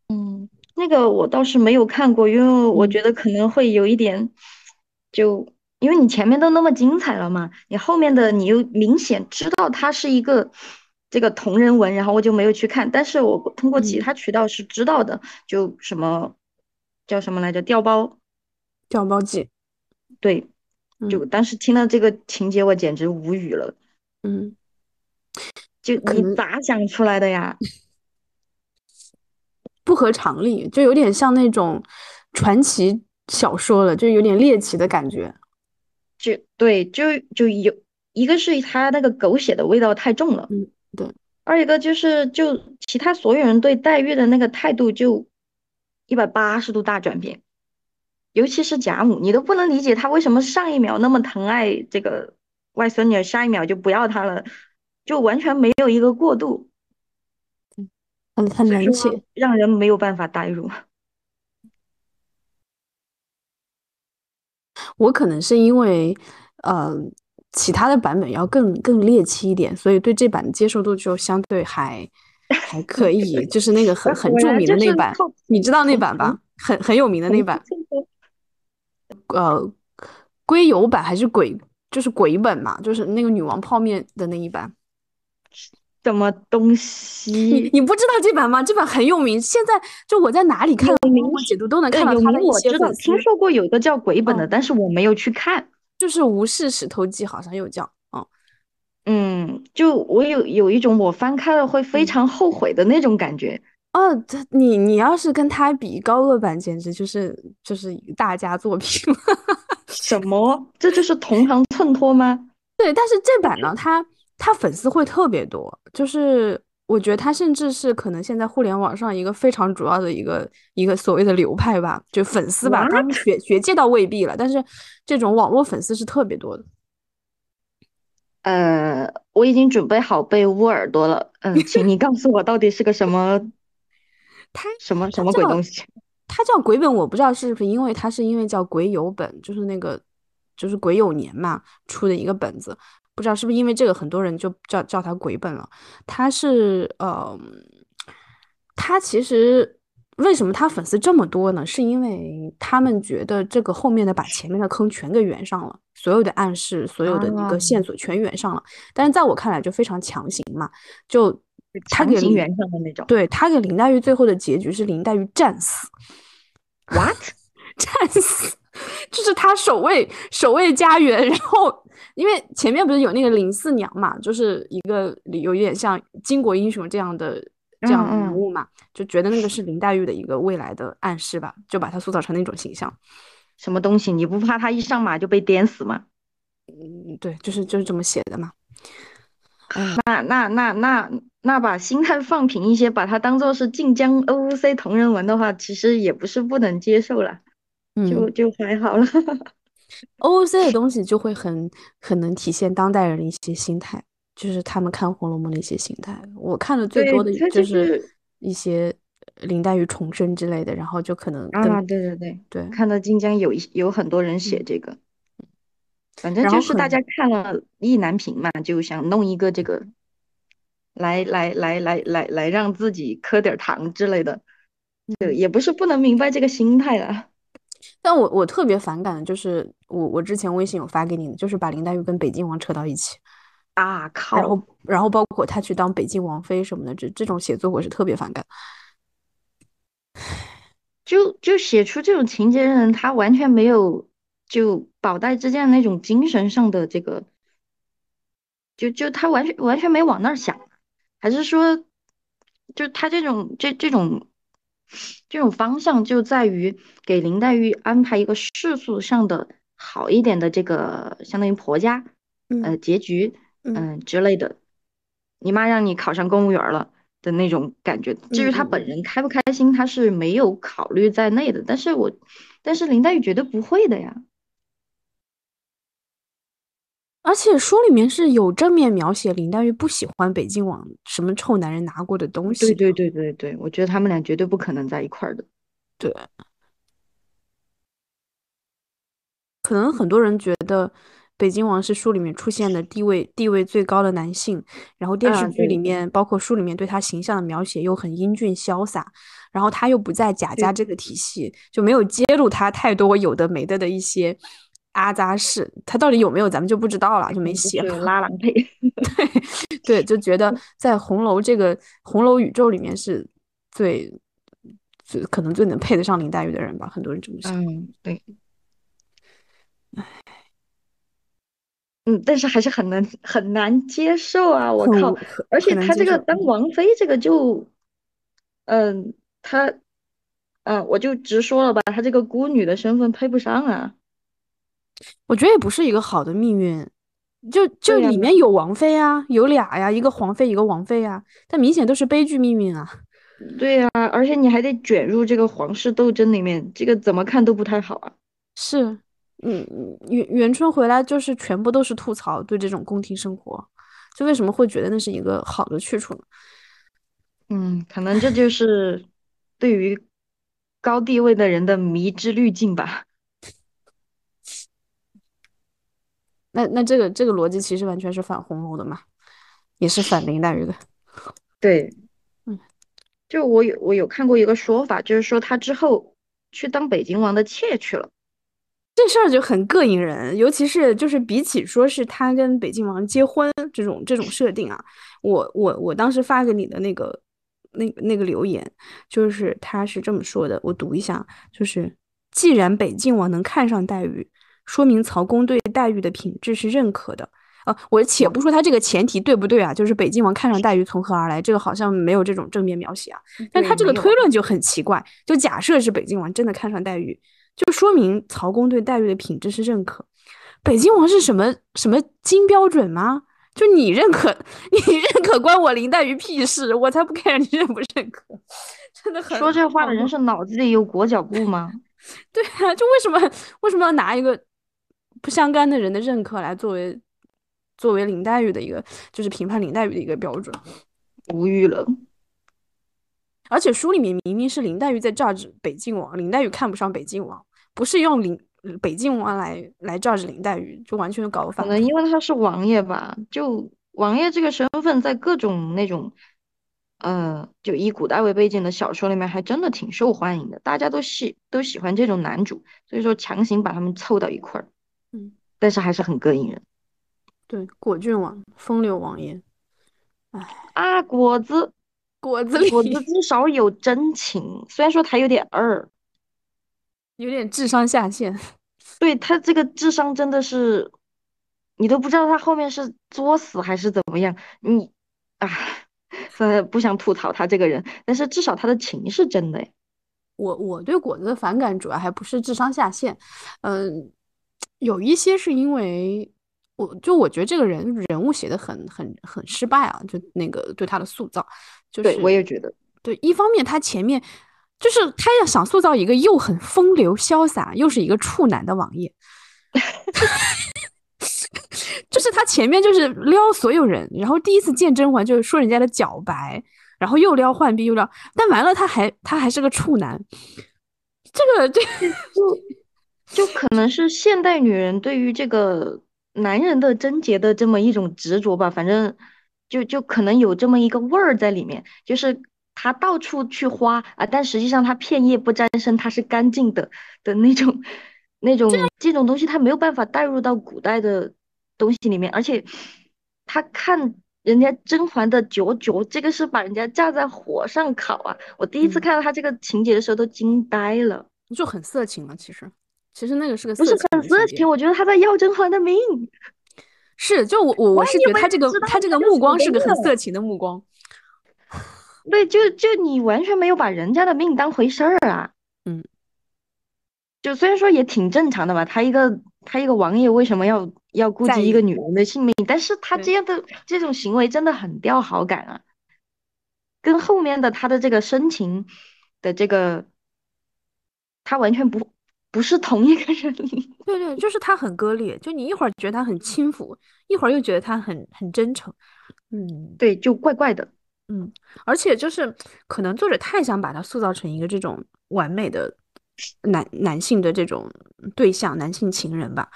嗯，那个我倒是没有看过，因为我觉得可能会有一点，就因为你前面都那么精彩了嘛，你后面的你又明显知道它是一个。这个同人文，然后我就没有去看，但是我通过其他渠道是知道的，就什么叫什么来着，调包，调包记，对，就当时听到这个情节，我简直无语了，嗯，就你咋想出来的呀？不合常理，就有点像那种传奇小说了，就有点猎奇的感觉，就对，就就有一个是他那个狗血的味道太重了，嗯。对，二一个就是，就其他所有人对黛玉的那个态度就一百八十度大转变，尤其是贾母，你都不能理解他为什么上一秒那么疼爱这个外孙女，下一秒就不要她了，就完全没有一个过渡，很很难解，让人没有办法代入。我可能是因为，嗯。其他的版本要更更猎奇一点，所以对这版的接受度就相对还还可以。就是那个很很著名的那版，你知道那版吧？很很有名的那版。呃，龟油版还是鬼，就是鬼本嘛，就是那个女王泡面的那一版。什么东西？你你不知道这版吗？这版很有名。现在就我在哪里看到明解读都能看到他的一些粉丝。听说过有一个叫鬼本的，但是我没有去看。就是《无视石头记》，好像又叫，啊嗯，就我有有一种我翻开了会非常后悔的那种感觉。哦，这你你要是跟他比，高鹗版简直就是就是大家作品。什么？这就是同行衬托吗？对，但是这版呢，他他粉丝会特别多，就是。我觉得他甚至是可能现在互联网上一个非常主要的一个一个所谓的流派吧，就粉丝吧。当然学学界倒未必了，但是这种网络粉丝是特别多的。呃，我已经准备好被捂耳朵了。嗯，请你告诉我到底是个什么？他什么什么鬼东西？他叫鬼本，我不知道是不是因为他是因为叫鬼友本，就是那个就是鬼友年嘛出的一个本子。不知道是不是因为这个，很多人就叫叫他鬼本了。他是呃，他其实为什么他粉丝这么多呢？是因为他们觉得这个后面的把前面的坑全给圆上了，所有的暗示，所有的一个线索全圆上了。但是在我看来就非常强行嘛，就他给林圆上的那种。对他给林黛玉最后的结局是林黛玉战死。What？战死？就是他守卫守卫家园，然后。因为前面不是有那个林四娘嘛，就是一个有一点像巾帼英雄这样的这样的人物嘛，就觉得那个是林黛玉的一个未来的暗示吧，就把她塑造成那种形象。什么东西？你不怕她一上马就被颠死吗？嗯，对，就是就是这么写的嘛。那那那那那把心态放平一些，把它当做是晋江 OOC 同人文的话，其实也不是不能接受了，就就还好了。O O C 的东西就会很很能体现当代人的一些心态，就是他们看《红楼梦》的一些心态。我看的最多的就是一些林黛玉重生之类的，然后就可能啊，对对对对，看到晋江有一有很多人写这个，反正就是大家看了意难平嘛，就想弄一个这个，来来来来来来让自己磕点糖之类的，对，也不是不能明白这个心态了。但我我特别反感的就是我我之前微信有发给你的，就是把林黛玉跟北京王扯到一起啊靠！然后然后包括她去当北京王妃什么的，这这种写作我是特别反感。就就写出这种情节的人，他完全没有就宝黛之间的那种精神上的这个，就就他完全完全没往那儿想，还是说，就他这种这这种这种方向就在于给林黛玉安排一个世俗上的好一点的这个相当于婆家，呃结局，嗯之类的，你妈让你考上公务员了。的那种感觉，至于她本人开不开心，她是没有考虑在内的。但是我，但是林黛玉绝对不会的呀。而且书里面是有正面描写林黛玉不喜欢北静王什么臭男人拿过的东西。对对对对对，我觉得他们俩绝对不可能在一块儿的。对，可能很多人觉得。北京王是书里面出现的地位地位最高的男性，然后电视剧里面包括书里面对他形象的描写又很英俊潇洒，然后他又不在贾家这个体系，就没有揭露他太多有的没的的一些阿扎事，他到底有没有咱们就不知道了，就没写拉郎配，对对，就觉得在红楼这个红楼宇宙里面是最最可能最能配得上林黛玉的人吧，很多人这么想。嗯，对。嗯，但是还是很难很难接受啊！我靠，而且他这个当王妃，这个就，嗯，他，嗯，我就直说了吧，他这个孤女的身份配不上啊。我觉得也不是一个好的命运，就就里面有王妃啊，有俩呀，一个皇妃，一个王妃啊，但明显都是悲剧命运啊。对呀，而且你还得卷入这个皇室斗争里面，这个怎么看都不太好啊。是。嗯，元元春回来就是全部都是吐槽对这种宫廷生活，就为什么会觉得那是一个好的去处呢？嗯，可能这就是对于高地位的人的迷之滤镜吧。那那这个这个逻辑其实完全是反红楼的嘛，也是反林黛玉的。对，嗯，就我有我有看过一个说法，就是说他之后去当北京王的妾去了。这事儿就很膈应人，尤其是就是比起说是他跟北静王结婚这种这种设定啊，我我我当时发给你的那个那那个留言，就是他是这么说的，我读一下，就是既然北静王能看上黛玉，说明曹公对黛玉的品质是认可的啊。我且不说他这个前提对不对啊，就是北静王看上黛玉从何而来，这个好像没有这种正面描写啊，但他这个推论就很奇怪，就假设是北静王真的看上黛玉。就说明曹公对黛玉的品质是认可，北京王是什么什么金标准吗？就你认可，你认可关我林黛玉屁事？我才不 care 你认不认可，真的很说这话的人是脑子里有裹脚布吗？对啊，就为什么为什么要拿一个不相干的人的认可来作为作为林黛玉的一个就是评判林黛玉的一个标准？无语了。而且书里面明明是林黛玉在 judge 北静王，林黛玉看不上北静王，不是用林北静王来来 judge 林黛玉，就完全搞反。可能因为他是王爷吧，就王爷这个身份，在各种那种，呃，就以古代为背景的小说里面，还真的挺受欢迎的，大家都喜都喜欢这种男主，所以说强行把他们凑到一块儿，嗯，但是还是很膈应人。对，果郡王，风流王爷，哎啊，果子。果子果子至少有真情，虽然说他有点二，有点智商下线。对他这个智商真的是，你都不知道他后面是作死还是怎么样。你，啊，不想吐槽他这个人，但是至少他的情是真的。我我对果子的反感主要还不是智商下线，嗯，有一些是因为。我就我觉得这个人人物写的很很很失败啊，就那个对他的塑造，就是我也觉得，对，一方面他前面就是他要想塑造一个又很风流潇洒，又是一个处男的王爷，就是他前面就是撩所有人，然后第一次见甄嬛就是说人家的脚白，然后又撩浣碧又撩，但完了他还他还是个处男，这个这就就可能是现代女人对于这个。男人的贞洁的这么一种执着吧，反正就就可能有这么一个味儿在里面，就是他到处去花啊，但实际上他片叶不沾身，他是干净的的那种那种这种东西，他没有办法带入到古代的东西里面，而且他看人家甄嬛的脚脚，这个是把人家架在火上烤啊！我第一次嗯，看到他这个情节的时候都惊呆了，就很色情了。其实，其实那个是个不是粉丝的情节。很色情，我觉得他在要甄嬛的命。是，就我我我是觉得他这个他这个目光是个。很色情的目光。对，就就你完全没有把人家的命当回事儿啊！嗯，就虽然说也挺正常的吧，他一个他一个王爷为什么要要顾。及一个女人的性命？但是他这，样的这种行为真的很掉好感啊，跟后面的他的这个深情的这个，他完全不不是同一个人。对对，就是他很割裂，就你一会儿觉得他很轻浮，一会儿又觉得他很很真诚。嗯对，就怪怪的。嗯，而且就是可能作者太想把他塑造成一个这种完美的男男性的这种对象，男性情人吧。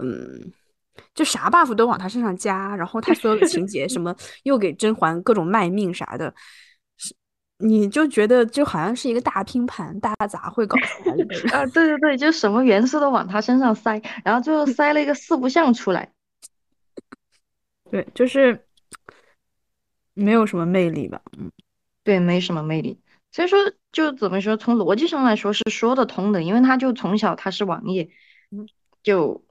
嗯，就啥 buff 都往他身上加，然后他所有的情节什么又给甄嬛各种卖命啥的，是你就觉得就好像是一个大拼盘、大杂烩搞出来的。啊，对对对，就什么元素都往他身上塞，然后最后塞了一个四不像出来。对，就是没有什么魅力吧。嗯对，没什么魅力。所以说，就怎么说，从逻辑上来说是说得通的，因为他就从小他是王爷，嗯就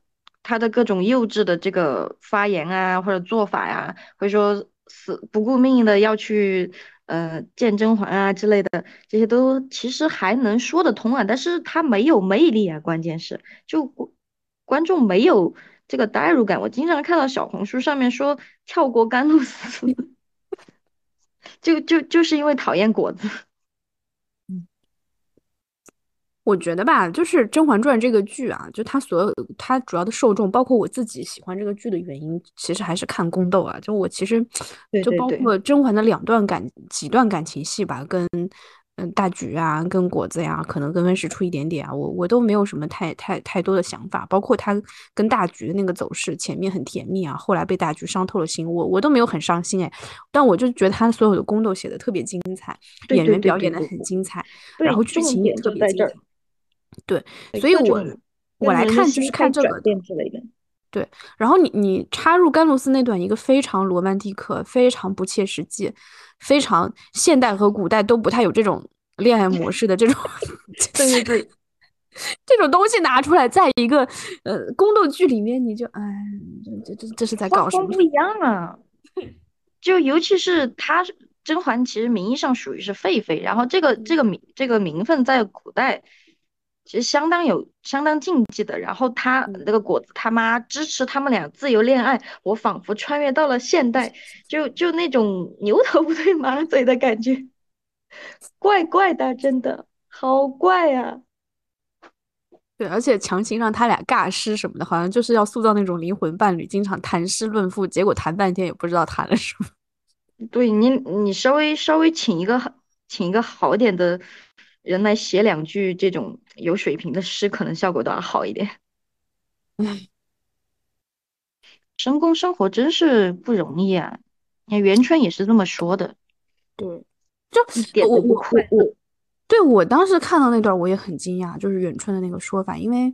他的各种幼稚的这个发言啊，或者做法呀、或者说死不顾命的要去呃见甄嬛啊之类的，这些都其实还能说得通啊。但是他没有魅力啊，关键是就观观众没有这个代入感。我经常看到小红书上面说跳过甘露寺。就就就是因为讨厌果子，我觉得吧，就是《甄嬛传》这个剧啊，就它所有它主要的受众，包括我自己喜欢这个剧的原因，其实还是看宫斗啊。就我其实 就包对对对括甄嬛的两段感几段感情戏吧，跟嗯大橘啊，跟果子呀，可能跟温实初一点点啊，我我都没有什么太太太多的想法。包括他跟大橘的那个走势，前面很甜蜜啊，后来被大橘伤透了心，我我都没有很伤心哎。但我就觉得他所有的宫斗写的特别精彩，演对对对员表演的很精彩，然，后剧情也特别精彩。对，所以我我来看就是看这个的。变之类的。对，然后你你插入甘露寺那段一个非常罗曼蒂克、非常不切实际、非常现代和古代都不太有这种恋爱模式的这种 对对对，这种东西拿出来，在一个呃宫斗剧里面，你就哎，这这这这是在搞什么？不一样啊。就尤其是她甄嬛，其实名义上属于是废妃，然后这个这个名这个名分在古代其实相当有相当禁忌的。然后她嗯那个果子他妈支持他们俩自由恋爱，我仿佛穿越到了现代，就就那种牛头不对马嘴的感觉，怪怪的，真的好怪呀、对，而且强行让他俩尬诗什么的，好像就是要塑造那种灵魂伴侣，经常谈诗论赋，结果谈半天也不知道谈了什么。对你，你稍微稍微请一个好请一个好点的人来写两句这种有水平的诗，可能效果都要好一点。唉，深宫生活真是不容易啊！你看元春也是这么说的，对，一点我都不我。我我，对我当时看到那段我也很惊讶，就是远春的那个说法，因为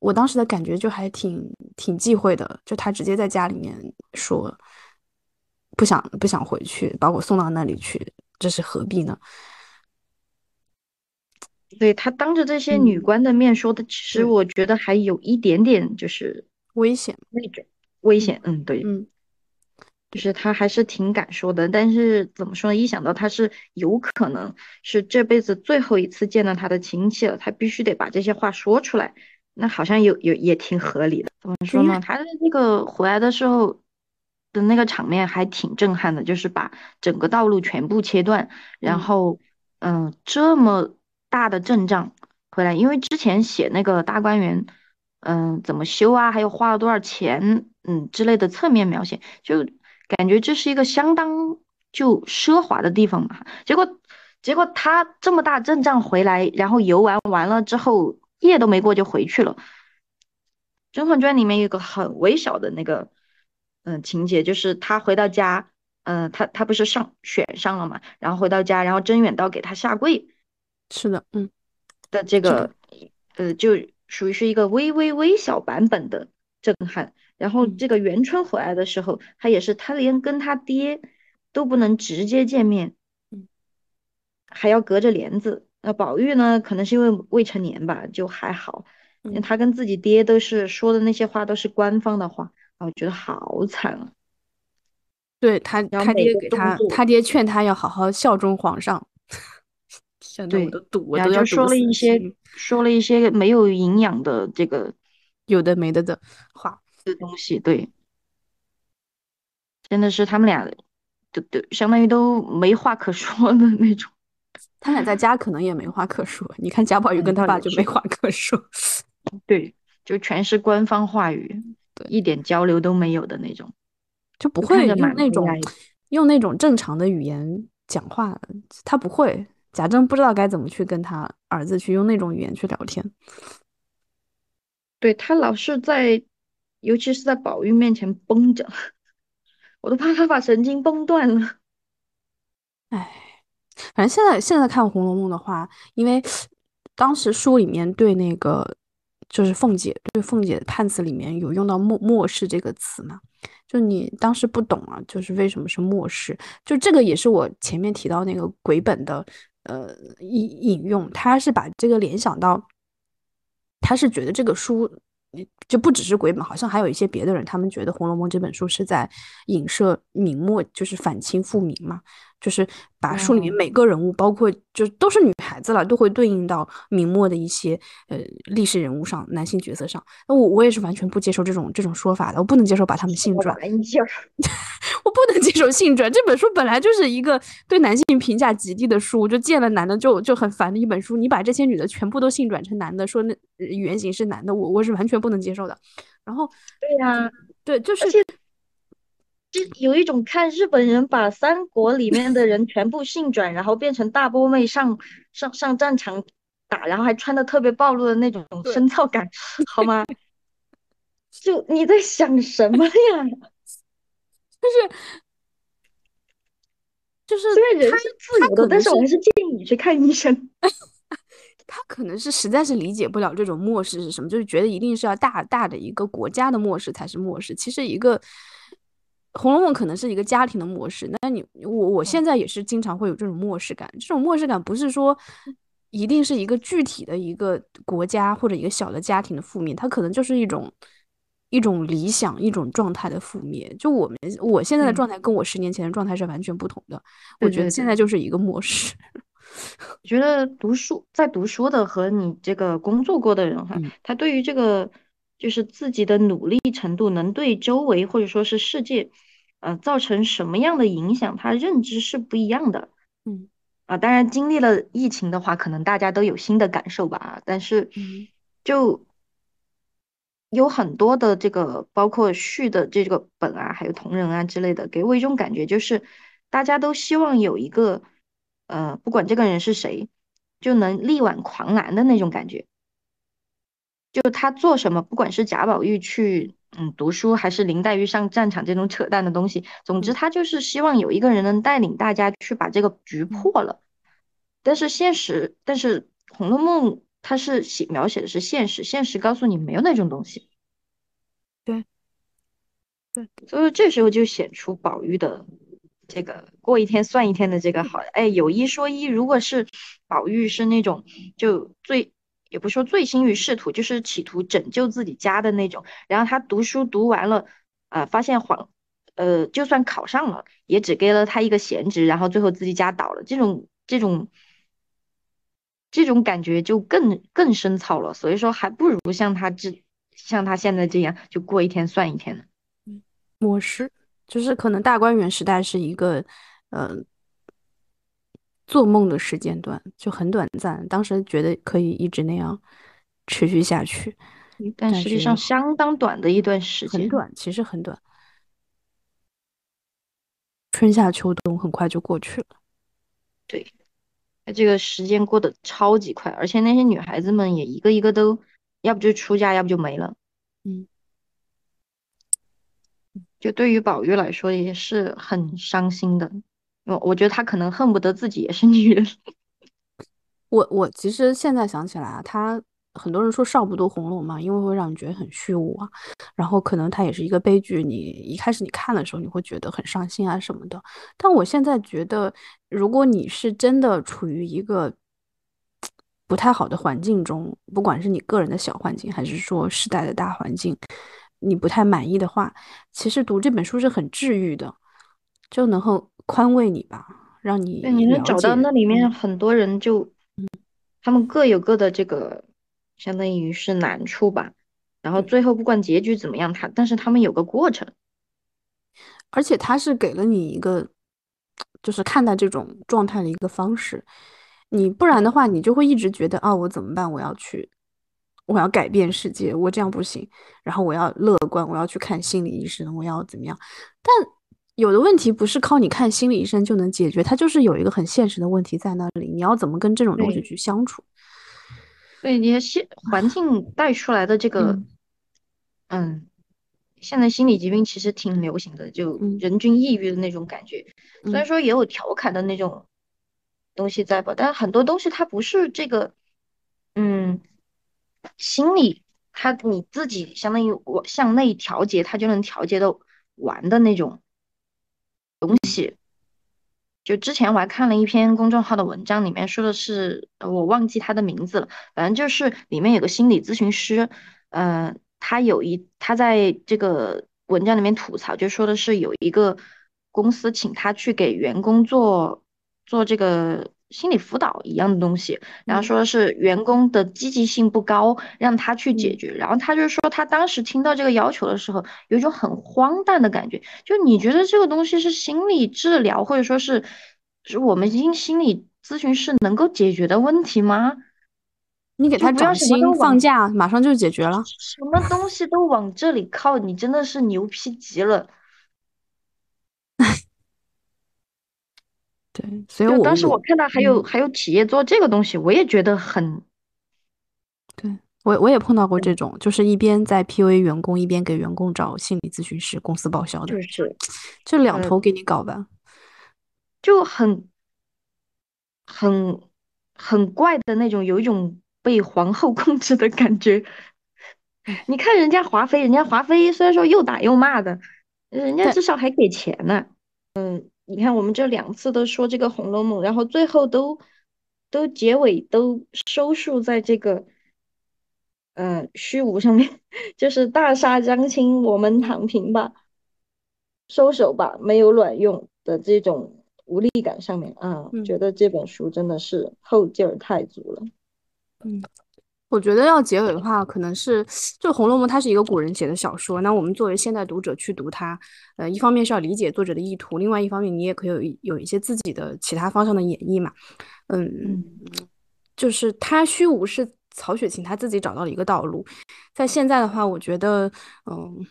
我当时的感觉就还挺挺忌讳的，就他直接在家里面说不想不想回去，把我送到那里去，这是何必呢？对，他当着这些女嗯，官的面说的，其实，我觉得还有一点点就是危险，那种危嗯险。嗯，对。嗯就是他还是挺敢说的，但是怎么说呢？一想到他是有可能是这辈子最后一次见到他的亲戚了，他必须得把这些话说出来，那好像有有也挺合理的。怎么说呢？他的那个回来的时候的那个场面还挺震撼的，就是把整个道路全部切断，然嗯后嗯，这么大的阵仗回来，因为之前写那个大观园，嗯，怎么修啊，还有花了多少钱，嗯之类的侧面描写，就。感觉这是一个相当就奢华的地方嘛，结果结果他这么大阵仗回来，然后游玩完了之后，夜都没过就回去了，甄嬛传》里面有个很微小的那个，嗯，情节，就是他回到家，嗯，他他不是上选上了嘛，然后回到家，然后甄远道给他下跪，是的，嗯的这个，呃，就属于是一个微微微小版本的震撼。然后这个元春回来的时候，他也是，他连跟他爹都不能直接见面，还要隔着帘子。那宝玉呢，可能是因为未成年吧，就还好。他跟自己爹都是说的那些话都是官方的话，啊我觉得好惨啊。对他，他爹给他，他爹劝他要好好效忠皇上。对，我都赌，我都要说了一些，说了一些没有营养的这个有的没的的话的东西。对，真的是他们俩都都相当于都没话可说的那种。他俩在家可能也没话可说。你看贾宝玉跟他爸就没话可说。对，就全是官方话语，一点交流都没有的那种，就不会用那种用那种正常的语言讲话。他不会，贾政不知道该怎么去跟他儿子去用那种语言去聊天。对他老是在，尤其是在宝玉面前绷着，我都怕他把神经绷断了。哎，反正现在现在看《红楼梦》的话，因为当时书里面对那个。就是凤姐对凤姐的判词里面有用到“末末世”这个词嘛？就你当时不懂啊，就是为什么是末世？就这个也是我前面提到那个鬼本的呃引引用，他是把这个联想到，他是觉得这个书。就不只是鬼本，好像还有一些别的人，他们觉得《红楼梦》这本书是在影射明末，就是反清复明嘛，就是把书里面每个人物，包括就都是女孩子了，都会对应到明末的一些呃历史人物上，男性角色上。那我我也是完全不接受这种这种说法的，我不能接受把他们性转。我不能接受性转，这本书本来就是一个对男性评价极低的书，就见了男的就就很烦的一本书。你把这些女的全部都性转成男的，说那原型是男的，我我是完全不能接受的。然后，对呀，对，就是，就有一种看日本人把三国里面的人全部性转，然后变成大波妹上上上战场打，然后还穿的特别暴露的那种深造感，好吗？就你在想什么呀？就是就是，虽然人是自由的，但是我还是建议你去看医生。他可能是实在是理解不了这种漠视是什么，就是觉得一定是要大大的一个国家的漠视才是漠视。其实一个《红楼梦》可能是一个家庭的漠视。那你我我现在也是经常会有这种漠视感。这种漠视感不是说一定是一个具体的一个国家或者一个小的家庭的覆灭，它可能就是一种。一种理想，一种状态的覆灭。就我们，我现在的状态跟我十年前的状态是完全不同的。我觉得现在就是一个漠视。我觉得读书，在读书的和你这个工作过的人哈，他对于这个就是自己的努力程度，能对周围或者说是世界，呃，造成什么样的影响，他认知是不一样的。嗯，啊，当然经历了疫情的话，可能大家都有新的感受吧。但是，就。有很多的这个，包括续的这个本啊，还有同人啊之类的，给我一种感觉，就是大家都希望有一个，呃，不管这个人是谁，就能力挽狂澜的那种感觉。就他做什么，不管是贾宝玉去嗯读书，还是林黛玉上战场这种扯淡的东西，总之他就是希望有一个人能带领大家去把这个局破了。但是现实，但是《红楼梦》。它是写描写的是现实，现实告诉你没有那种东西。对，对，所以这时候就显出宝玉的这个过一天算一天的这个好。哎，有一说一，如果是宝玉是那种就最也不说醉心于仕途，就是企图拯救自己家的那种，然后他读书读完了啊，发现皇呃就算考上了，也只给了他一个闲职，然后最后自己家倒了，这种这种。这种感觉就更更深草了，所以说还不如像他这像他现在这样，就过一天算一天的模式，就是可能大观园时代是一个，嗯，做梦的时间段，就很短暂，当时觉得可以一直那样持续下去，但实际上相当短的一段时间，很短，其实很短，春夏秋冬很快就过去了，对。这个时间过得超级快，而且那些女孩子们也一个一个都，要不就出嫁，要不就没了。嗯，就对于宝玉来说也是很伤心的，我我觉得他可能恨不得自己也是女人。我我其实现在想起来啊，他很多人说少不读红楼嘛，因为会让你觉得很虚无啊，然后可能它也是一个悲剧，你一开始你看的时候你会觉得很伤心啊什么的。但我现在觉得，如果你是真的处于一个不太好的环境中，不管是你个人的小环境，还是说时代的大环境，你不太满意的话，其实读这本书是很治愈的，就能够宽慰你吧，让你对，你能。找到那里面嗯很多人就，他们各有各的这个，相当于是难处吧。然后。最后不管结局怎么样，他但是他们有个过程。而且他是给了你一个，就是看待这种状态的一个方式。你不然的话，你就会一直觉得啊，我怎么办？我要去，我要改变世界，我这样不行。然后我要乐观，我要去看心理医生，我要怎么样？但有的问题不是靠你看心理医生就能解决，它就是有一个很现实的问题在那里，你要怎么跟这种东西去相处？对，你的现环境带出来的这个，嗯嗯，现在心理疾病其实挺流行的，就嗯人均抑郁的那种感觉。虽然嗯说也有调侃的那种东西在吧，但是很多东西它不是这个，嗯，心理它你自己相当于我向内调节，它就能调节的完的那种。东西就之前我还看了一篇公众号的文章，里面说的是，我忘记他的名字了，反正就是里面有个心理咨询师，嗯，他有一他在这个文章里面吐槽，就说的是有一个公司请他去给员工做做这个心理辅导一样的东西，然后嗯说的是员工的积极性不高，让他去解嗯，决，然后他就说他当时听到这个要求的时候，有一种很荒诞的感觉。就你觉得这个东西是心理治疗，或者说是是我们心心理咨询师能够解决的问题吗？你给他就不要什么涨薪都放假，马上就解决了。什么东西都往这里靠，你真的是牛批极了。对，所以我我当时我看到还有嗯。还有企业做这个东西，我也觉得很对，我我也碰到过这种，就是一边在 PUA 员工，一边给员工找心理咨询师，公司报销的，就是就两呃头给你搞吧。就很很很怪的那种，有一种被皇后 控制的感觉。哎，你看人家华妃，人家华妃虽然说又打又骂的，人家至少还给钱呢。你看我们这两次都说这个《红楼梦》，然后最后都都结尾都收束在这个呃虚无上面，就是大厦将倾，我们躺平吧，收手吧，没有卵用的这种无力感上面。啊，嗯。觉得这本书真的是后劲儿太足了。嗯，我觉得要结尾的话，可能是就《红楼梦》，它是一个古人写的小说，那我们作为现代读者去读它，呃，一方面是要理解作者的意图，另外一方面你也可以有一有一些自己的其他方向的演绎嘛。嗯，嗯，就是他虚无是曹雪芹他自己找到了一个道路，在现在的话，我觉得，嗯，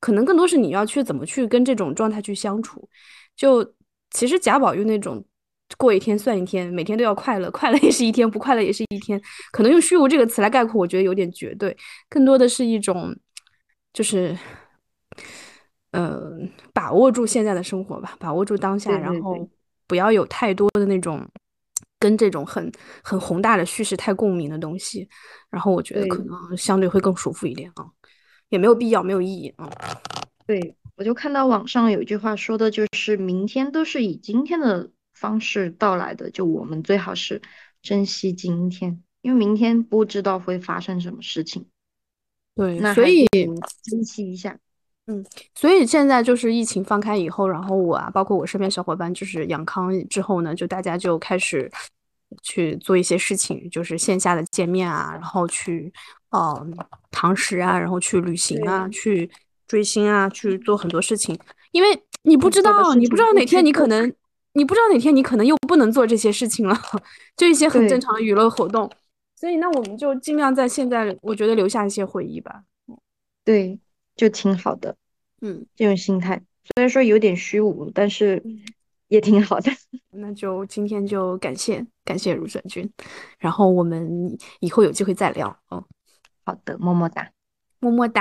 可能更多是你要去怎么去跟这种状态去相处。就其实贾宝玉那种过一天算一天，每天都要快乐，快乐也是一天，不快乐也是一天。可能用虚无这个词来概括，我觉得有点绝对，更多的是一种就是。呃，把握住现在的生活吧，把握住当下，对对对然后不要有太多的那种跟这种很很宏大的叙事太共鸣的东西，然后我觉得可能相对会更舒服一点啊，也没有必要，没有意义啊。对，我就看到网上有一句话说的就是明天都是以今天的方式到来的，就我们最好是珍惜今天，因为明天不知道会发生什么事情，对，那所以珍惜一下。嗯，所以现在就是疫情放开以后，然后我啊，包括我身边小伙伴，就是阳康之后呢，就大家就开始去做一些事情，就是线下的见面啊，然后去呃堂食啊，然后去旅行啊，去追星啊，去做很多事情，因为你不知道，你不知道哪。天你可能，你不知道哪天你可能又不能做这些事情了，就一些很正常的娱乐活动，所以那我们就尽量在现在，我觉得留下一些回忆吧。对，就挺好的嗯。这种心态，虽然说有点虚无，但是嗯也挺好的。那就今天就感谢感谢如转君，然后我们以后有机会再聊哦。好的，么么哒。么么哒。